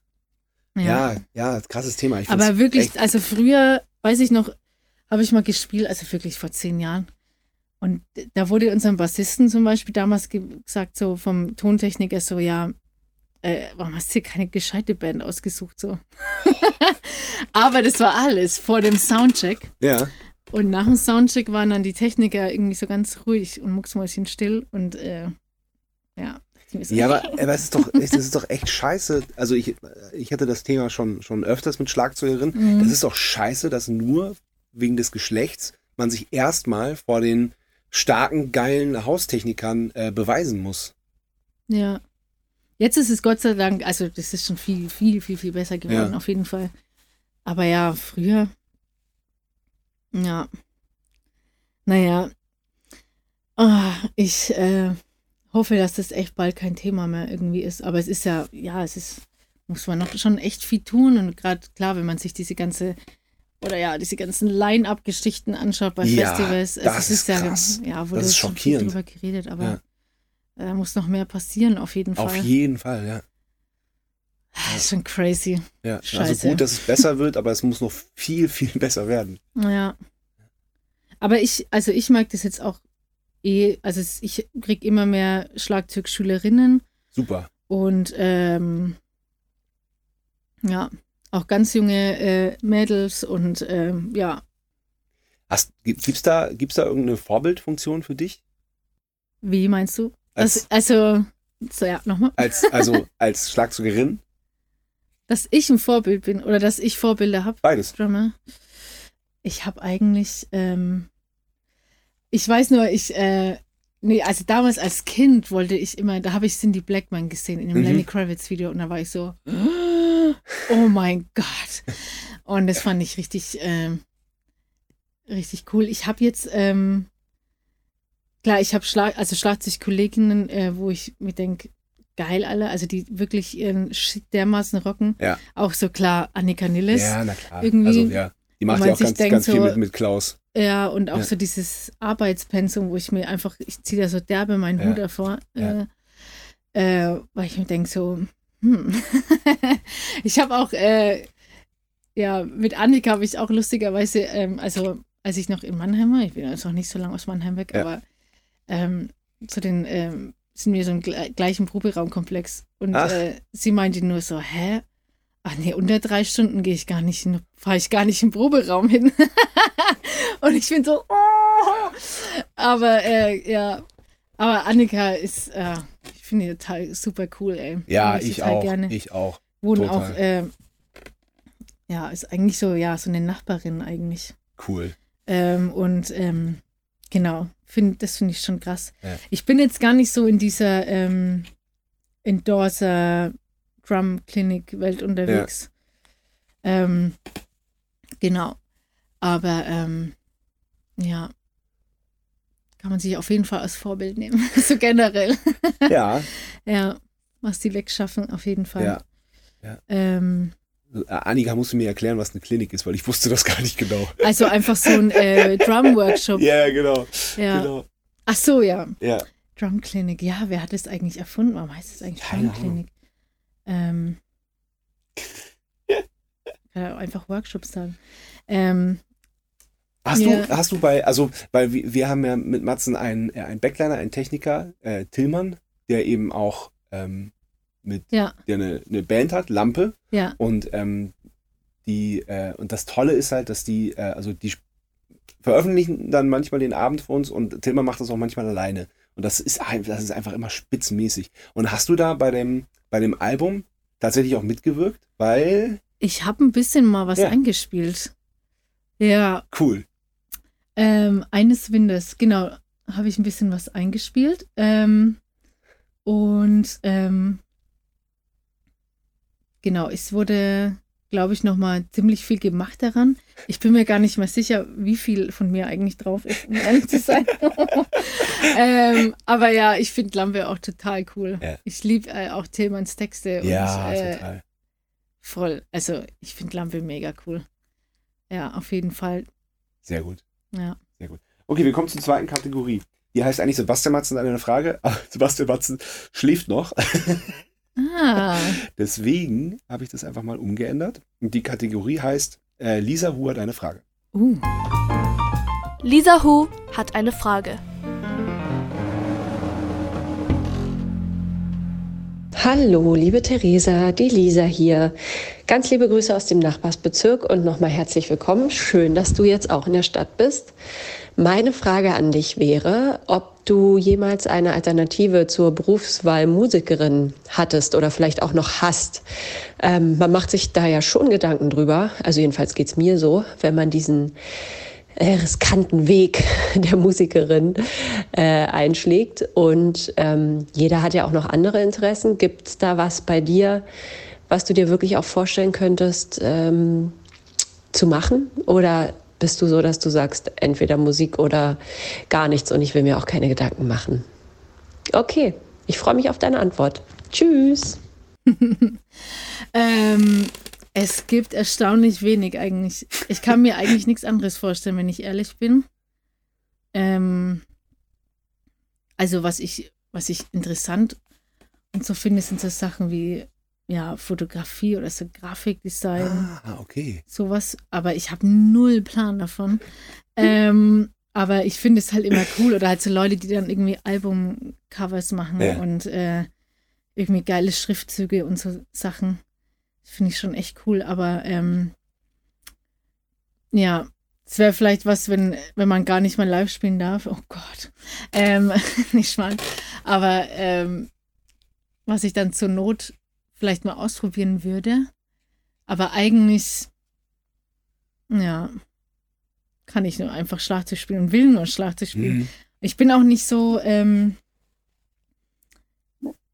Ja, ja, krasses Thema. Aber wirklich, echt- also früher, weiß ich noch, habe ich mal gespielt, also wirklich vor zehn Jahren. Und da wurde unserem Bassisten zum Beispiel damals ge gesagt, so vom Tontechniker, so, ja, äh, warum hast du hier keine gescheite Band ausgesucht? So. *laughs* Aber das war alles vor dem Soundcheck. Ja. Und nach dem Soundcheck waren dann die Techniker irgendwie so ganz ruhig und mucksmäuschen still und äh, ja. Ja, *laughs* aber, aber es ist doch, es ist doch echt scheiße. Also ich, ich hatte das Thema schon, schon öfters mit Schlagzeugerinnen. Mhm. Das ist doch scheiße, dass nur wegen des Geschlechts man sich erstmal vor den starken, geilen Haustechnikern äh, beweisen muss. Ja. Jetzt ist es Gott sei Dank, also das ist schon viel, viel, viel, viel besser geworden, Ja. auf jeden Fall. Aber ja, früher. Ja. Naja. Ah, ich äh, hoffe, dass das echt bald kein Thema mehr irgendwie ist. Aber es ist ja, ja, es ist, muss man noch schon echt viel tun. Und gerade klar, wenn man sich diese ganze, oder ja, diese ganzen Line-Up-Geschichten anschaut bei Ja, das, das ist ja, krass. ja, wo Das du ist schon viel schockierend. drüber geredet, aber Ja. Da muss noch mehr passieren, auf jeden Fall. Auf jeden Fall, ja. Das ist schon crazy. ja. Also Scheiße. gut, dass es besser wird, aber es muss noch viel, viel *laughs* besser werden. Ja. Aber ich, also ich mag das jetzt auch eh, also ich krieg immer mehr Schlagzeugschülerinnen Super. und ähm, ja, auch ganz junge äh, Mädels und ähm, ja, Hast, gibt- gibt's da, gibt's da irgendeine Vorbildfunktion für dich? wie meinst du? Als, Also, also so ja, nochmal, als, also als Schlagzeugerin? dass ich ein Vorbild bin oder dass ich Vorbilder habe. Beides. Drummer. Ich habe eigentlich, ähm, ich weiß nur, ich, äh, nee, also damals als Kind wollte ich immer, da habe ich Cindy Blackman gesehen in dem Mhm. Lenny Kravitz Video und da war ich so, *gasps* oh mein Gott. Und das fand ich richtig, ähm, richtig cool. Ich habe jetzt, ähm, klar, ich habe Schlag, also Schlagzeugkolleginnen, äh, wo ich mir denke, geil alle, also die wirklich ihren Shit dermaßen rocken. Ja. Auch so klar Annika Nilles. Ja, na klar. irgendwie, also, ja. Die macht ja auch ganz, denkt, ganz viel so- mit, mit Klaus. Ja, und auch Ja. so dieses Arbeitspensum, wo ich mir einfach, ich ziehe da so derbe meinen Ja. Hut davor, äh, äh, weil ich mir denke so, hm. *laughs* ich habe auch, äh, ja, mit Annika habe ich auch lustigerweise, ähm, also als ich noch in Mannheim war, ich bin jetzt noch nicht so lange aus Mannheim weg, aber ähm, zu den, ähm, sind wir so im gle- gleichen Proberaumkomplex und äh, sie meinte nur so, hä? Ach nee, unter drei Stunden gehe ich gar nicht, fahre ich gar nicht im Proberaum hin. *laughs* Und ich bin so, oh! Aber äh, ja, aber Annika ist, äh, ich finde die total super cool, ey. Ja, ich total auch. Gerne. Ich auch. Wohnen auch, äh, ja, ist eigentlich so, ja, so eine Nachbarin eigentlich. Cool. Ähm, und ähm, genau, find, das finde ich schon krass. Ja. Ich bin jetzt gar nicht so in dieser ähm, Endorser Drum Clinic Welt unterwegs. Ähm, genau. Aber ähm, ja, kann man sich auf jeden Fall als Vorbild nehmen. *laughs* so generell. Ja, *laughs* ja, was die wegschaffen, auf jeden Fall. ja. Ähm, äh, Annika, musst du mir erklären, was eine Klinik ist, weil ich wusste das *laughs* gar nicht genau. Also einfach so ein äh, Drum-Workshop. Ja, genau. Ja. genau. Ach so, ja. Ja. Drumklinik. Ja, wer hat das eigentlich erfunden? Warum heißt es eigentlich Keine Drumklinik? Ähm, *laughs* einfach Workshops sagen. Ähm, Hast Ja. du, hast du bei, also, weil wir, wir haben ja mit Matzen einen, äh, einen Backliner, einen Techniker, äh, Tillmann, der eben auch ähm, mit, ja, der eine, eine Band hat, Lampe, ja, und ähm, die, äh, und das Tolle ist halt, dass die, äh, also die veröffentlichen dann manchmal den Abend für uns und Tillmann macht das auch manchmal alleine. Und das ist, das ist einfach immer spitzenmäßig. Und hast du da bei dem, bei dem Album tatsächlich auch mitgewirkt? Weil, ich habe ein bisschen mal was Ja. eingespielt. Ja, cool. ähm, eines Windes, genau, habe ich ein bisschen was eingespielt. Ähm, und ähm, genau, es wurde, glaube ich, noch mal ziemlich viel gemacht daran. Ich bin mir gar nicht mehr sicher, wie viel von mir eigentlich drauf ist, um ehrlich zu sein. *laughs* ähm, aber ja, ich finde Lampe auch total cool. Ja. Ich liebe äh, auch Tillmanns Texte. Ja, und, äh, total. voll. Also ich finde Lampe mega cool. Ja, auf jeden Fall. Sehr gut. Ja. Okay, wir kommen zur zweiten Kategorie. Die heißt eigentlich Sebastian Matzen eine Frage, aber *laughs* Sebastian Matzen schläft noch. *laughs* Ah, Deswegen habe ich das einfach mal umgeändert. Und die Kategorie heißt äh, Lisa Hu hat eine Frage. uh, Lisa Hu hat eine Frage. Hallo, liebe Theresa, die Lisa hier. Ganz liebe Grüße aus dem Nachbarsbezirk und nochmal herzlich willkommen. Schön, dass du jetzt auch in der Stadt bist. Meine Frage an dich wäre, ob du jemals eine Alternative zur Berufswahl Musikerin hattest oder vielleicht auch noch hast. Ähm, man macht sich da ja schon Gedanken drüber, also jedenfalls geht's mir so, wenn man diesen äh, riskanten Weg *laughs* der Musikerin äh, einschlägt. Und ähm, jeder hat ja auch noch andere Interessen. Gibt es da was bei dir, was du dir wirklich auch vorstellen könntest ähm, zu machen? Oder bist du so, dass du sagst, entweder Musik oder gar nichts und ich will mir auch keine Gedanken machen? Okay, ich freue mich auf deine Antwort. Tschüss. *laughs* ähm, es gibt erstaunlich wenig eigentlich. Ich kann mir eigentlich nichts anderes vorstellen, wenn ich ehrlich bin. Ähm, also was ich, was ich interessant und so finde, sind so Sachen wie ja, Fotografie oder so Grafikdesign. Ah, okay. sowas, aber ich habe null Plan davon. Ähm, *laughs* aber ich finde es halt immer cool oder halt so Leute, die dann irgendwie Albumcovers machen Ja. und äh, irgendwie geile Schriftzüge und so Sachen. Das finde ich schon echt cool, aber ähm, ja, es wäre vielleicht was, wenn, wenn man gar nicht mal live spielen darf. Oh Gott. Ähm, *laughs* nicht mal. Aber ähm, was ich dann zur Not vielleicht mal ausprobieren würde. Aber eigentlich, ja, kann ich nur einfach Schlagzeug spielen und will nur Schlagzeug spielen. Mhm. Ich bin auch nicht so, ähm,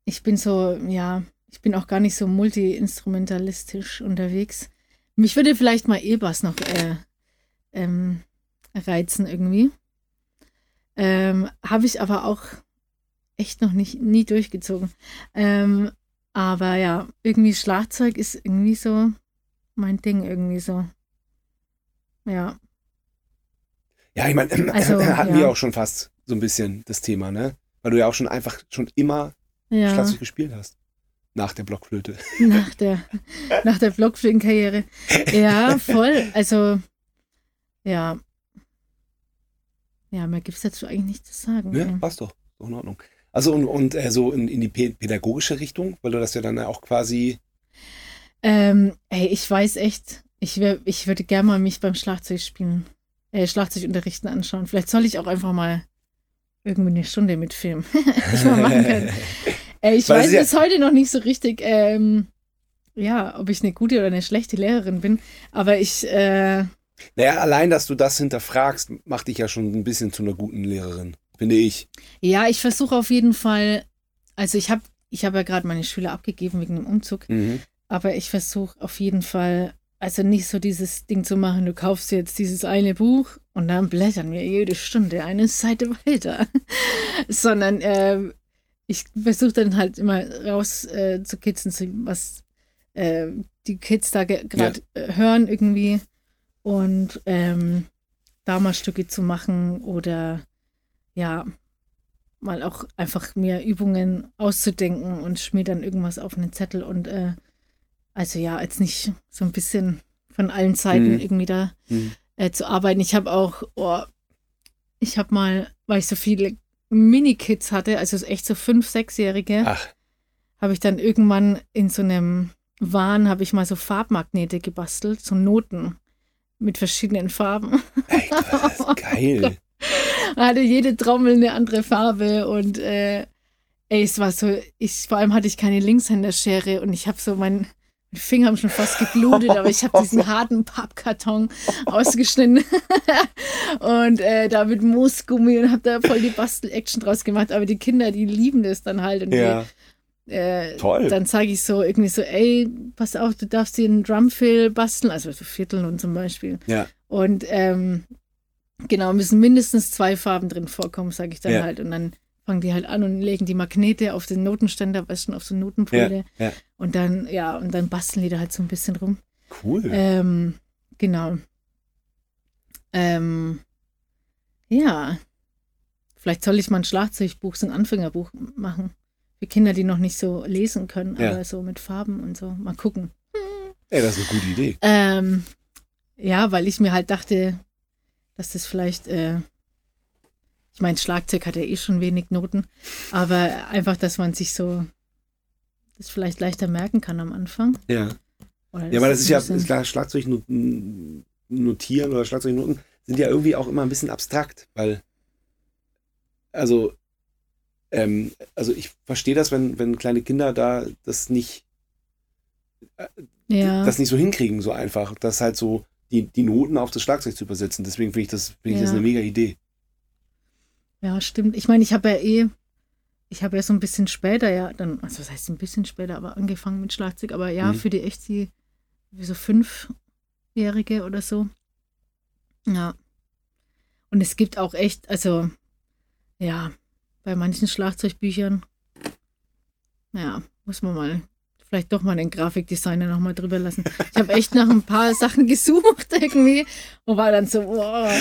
ich bin so, ja, ich bin auch gar nicht so multi-instrumentalistisch unterwegs. Mich würde vielleicht mal E-Bass noch äh, ähm, reizen irgendwie. Ähm, Habe ich aber auch echt noch nicht, nie durchgezogen. Ähm, aber ja, irgendwie Schlagzeug ist irgendwie so mein Ding irgendwie so. Ja. Ja, ich meine, *clears throat* Also, *clears throat* hatten ja. wir auch schon fast so ein bisschen das Thema, ne? Weil du ja auch schon einfach schon immer Ja. Schlagzeug gespielt hast. Nach der Blockflöte. *laughs* Nach der, nach der Blockflötenkarriere. *laughs* Ja, voll. Also, ja. Ja, mehr gibt es dazu eigentlich nicht zu sagen. Ne? ey. Passt doch. Doch in Ordnung. Also und, und äh, so in, in die pä- pädagogische Richtung, weil du das ja dann auch quasi. Ähm, ey, ich weiß echt, ich, wär, ich würde gerne mal mich beim Schlagzeugspielen, äh, Schlagzeugunterrichten anschauen. Vielleicht soll ich auch einfach mal irgendwie eine Stunde mitfilmen. *laughs* ich mal machen können. *laughs* Äh, ich weiß es ja- bis heute noch nicht so richtig, ähm, ja, ob ich eine gute oder eine schlechte Lehrerin bin. Aber ich, äh, Naja, allein, dass du das hinterfragst, macht dich ja schon ein bisschen zu einer guten Lehrerin, finde ich. ja, ich versuche auf jeden Fall, also ich habe ich hab ja gerade meine Schüler abgegeben wegen dem Umzug. Mhm. Aber ich versuche auf jeden Fall, also nicht so dieses Ding zu machen, du kaufst jetzt dieses eine Buch und dann blättern wir jede Stunde eine Seite weiter. *laughs* Sondern ähm, ich versuche dann halt immer raus äh, was äh, die Kids da gerade äh, hören irgendwie und ähm, da mal Stücke zu machen oder ja, mal auch einfach mir Übungen auszudenken und mir dann irgendwas auf einen Zettel und äh, also ja, als nicht so ein bisschen von allen Seiten Mhm. irgendwie da Mhm. äh, zu arbeiten. Ich habe auch, oh, ich habe mal, weil ich so viele Mini-Kids hatte, also echt so fünf, sechsjährige, habe ich dann irgendwann in so einem Wahn, habe ich mal so Farbmagnete gebastelt, so Noten mit verschiedenen Farben. ey, das ist *laughs* geil. Hatte jede Trommel eine andere Farbe und äh, ey, es war so, ich, vor allem hatte ich keine Linkshänderschere und ich habe so mein meine Finger haben schon fast geblutet, aber ich habe diesen *laughs* harten Pappkarton ausgeschnitten *laughs* und äh, da mit Moosgummi und habe da voll die Bastel-Action draus gemacht. Aber die Kinder, die lieben das dann halt. Und Ja, die, äh, Toll. Dann zeige ich so irgendwie so, ey, pass auf, du darfst dir einen Drumfill basteln, also so Vierteln und zum Beispiel. ja, Und ähm, genau, müssen mindestens zwei Farben drin vorkommen, sage ich dann Ja. halt. Und dann fangen die halt an und legen die Magnete auf den Notenständer, weißt du, auf so Notenpole. ja, ja. Und dann, ja, und dann basteln die da halt so ein bisschen rum. Cool. Ähm, genau. Ähm, ja. Vielleicht soll ich mal ein Schlagzeugbuch, so ein Anfängerbuch machen. Für Kinder, die noch nicht so lesen können, Ja. aber so mit Farben und so. Mal gucken. Ey, das ist eine gute Idee. Ähm, ja, weil ich mir halt dachte, dass das vielleicht, äh, ich meine, Schlagzeug hat ja eh schon wenig Noten, aber einfach, dass man sich so das vielleicht leichter merken kann am Anfang. Ja. Ja, aber das ist ja, ist klar, Schlagzeugnoten notieren oder Schlagzeugnoten sind ja irgendwie auch immer ein bisschen abstrakt, weil, also, ähm, also ich verstehe das, wenn, wenn kleine Kinder da das nicht, ja. das nicht so hinkriegen, so einfach, das halt so die, die Noten auf das Schlagzeug zu übersetzen. Deswegen finde ich das, finde ich das Ja. eine mega Idee. Ja, stimmt. Ich meine, ich habe ja eh, ich habe ja so ein bisschen später ja dann, also was heißt ein bisschen später, aber angefangen mit Schlagzeug, aber ja, Mhm. für die echt die, wie so Fünfjährige oder so. Ja. Und es gibt auch echt, also, ja, bei manchen Schlagzeugbüchern, ja, muss man mal, vielleicht doch mal den Grafikdesigner nochmal drüber lassen. Ich habe echt nach ein paar Sachen gesucht irgendwie und war dann so, wow,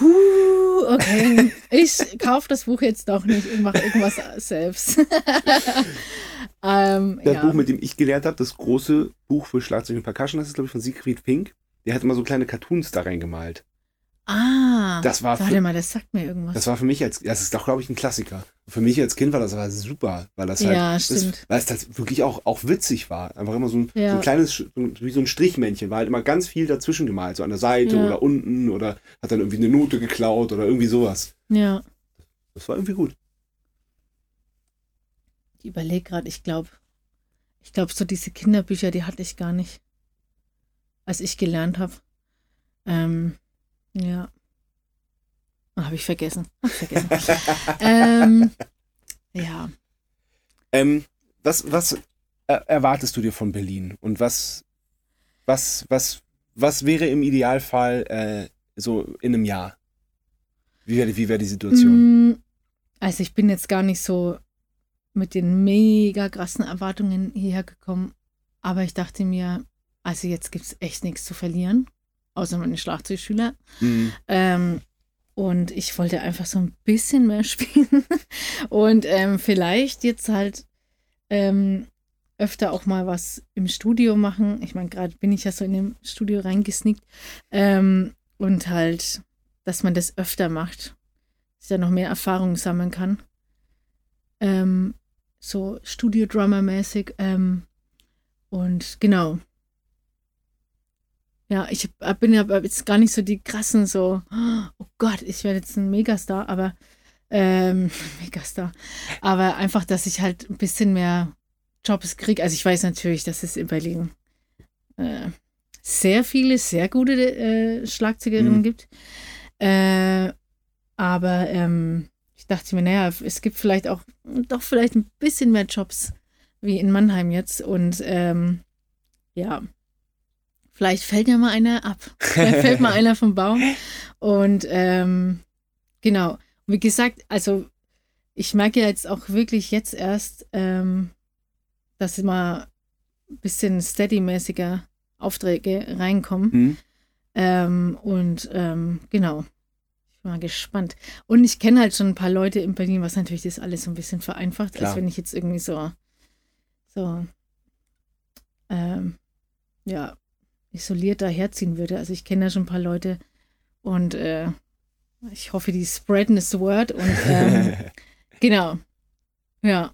Huh, okay, ich kaufe das Buch jetzt doch nicht und mache irgendwas selbst. *laughs* ähm, Das ja. Buch, mit dem ich gelernt habe, das große Buch für Schlagzeug und Percussion, das ist, glaube ich, von Siegfried Fink. Der hat immer so kleine Cartoons da reingemalt. Ah, Das war für- warte mal, das sagt mir irgendwas. Das war für mich als, das ist doch, glaube ich, ein Klassiker. Für mich als Kind war das aber super, weil das halt, Ja, das, weil es halt wirklich auch, auch witzig war. Einfach immer so ein, Ja. so ein kleines, wie so ein Strichmännchen, war halt immer ganz viel dazwischen gemalt, so an der Seite Ja. oder unten oder hat dann irgendwie eine Note geklaut oder irgendwie sowas. ja, Das war irgendwie gut. ich überlege gerade, ich glaube, ich glaube, so diese Kinderbücher, die hatte ich gar nicht, als ich gelernt habe. Ähm, ja. Habe ich vergessen. Hab ich vergessen. *laughs* ähm, ja. Ähm, was, was erwartest du dir von Berlin? Und was, was, was, was wäre im Idealfall äh, so in einem Jahr? Wie wäre wie wär die Situation? Mm, Also ich bin jetzt gar nicht so mit den mega krassen Erwartungen hierher gekommen, aber ich dachte mir, also jetzt gibt es echt nichts zu verlieren, außer meine Schlagzeugschüler. Mhm. Ähm, und ich wollte einfach so ein bisschen mehr *laughs* spielen und ähm, vielleicht jetzt halt ähm, öfter auch mal was im Studio machen. Ich meine, gerade bin ich ja so in dem Studio reingesneakt ähm, und halt, dass man das öfter macht, dass ich da noch mehr Erfahrung sammeln kann. Ähm, so Studio-Drummer-mäßig. Ähm, und genau. Ja, ich hab- bin ja jetzt gar nicht so die krassen, so, oh Gott, ich werde jetzt ein Megastar, aber ähm, *laughs* Megastar. Aber einfach, dass ich halt ein bisschen mehr Jobs kriege. Also ich weiß natürlich, dass es in Berlin äh, sehr viele, sehr gute äh, Schlagzeugerinnen Mhm. gibt. Äh, aber ähm, ich dachte mir, naja, es gibt vielleicht auch doch vielleicht ein bisschen mehr Jobs wie in Mannheim jetzt. Und ähm, ja, vielleicht fällt ja mal einer ab. *laughs* Vielleicht fällt mal einer vom Baum. Und ähm, genau. Und wie gesagt, also ich merke ja jetzt auch wirklich jetzt erst, ähm, dass immer bisschen steady-mäßiger Aufträge reinkommen. Mhm. Ähm, und ähm, genau. Ich bin mal gespannt. Und ich kenne halt schon ein paar Leute in Berlin, was natürlich das alles so ein bisschen vereinfacht, Klar. als wenn ich jetzt irgendwie so, so, ähm, ja, isoliert daherziehen würde. Also ich kenne da schon ein paar Leute und äh, ich hoffe, die spreaden this word und ähm, *laughs* genau. Ja.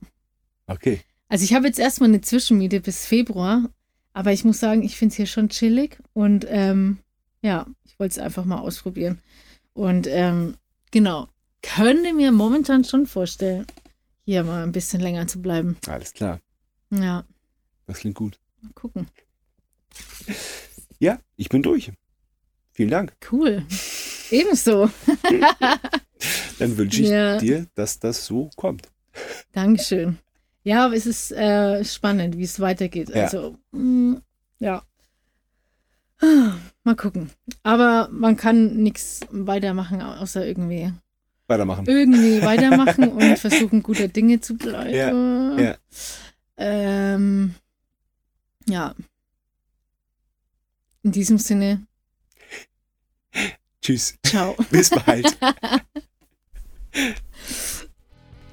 okay. Also ich habe jetzt erstmal eine Zwischenmiete bis Februar, aber ich muss sagen, ich finde es hier schon chillig und ähm, ja, ich wollte es einfach mal ausprobieren. Und ähm, genau, könnte mir momentan schon vorstellen, hier mal ein bisschen länger zu bleiben. Alles klar. Ja, Das klingt gut. mal gucken. *laughs* Ja, ich bin durch. Vielen Dank. Cool. Ebenso. *laughs* Dann wünsche ich Ja. dir, dass das so kommt. Dankeschön. Ja, aber es ist äh, spannend, wie es weitergeht. Ja. Also, mh, ja. Mal gucken. Aber man kann nichts weitermachen, außer irgendwie Weitermachen. irgendwie *laughs* weitermachen und versuchen, guter Dinge zu bleiben. Ja, ja. Ähm, ja. In diesem Sinne, Tschüss. ciao. *laughs* Bis bald.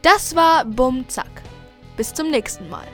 Das war Bum Zack. Bis zum nächsten Mal.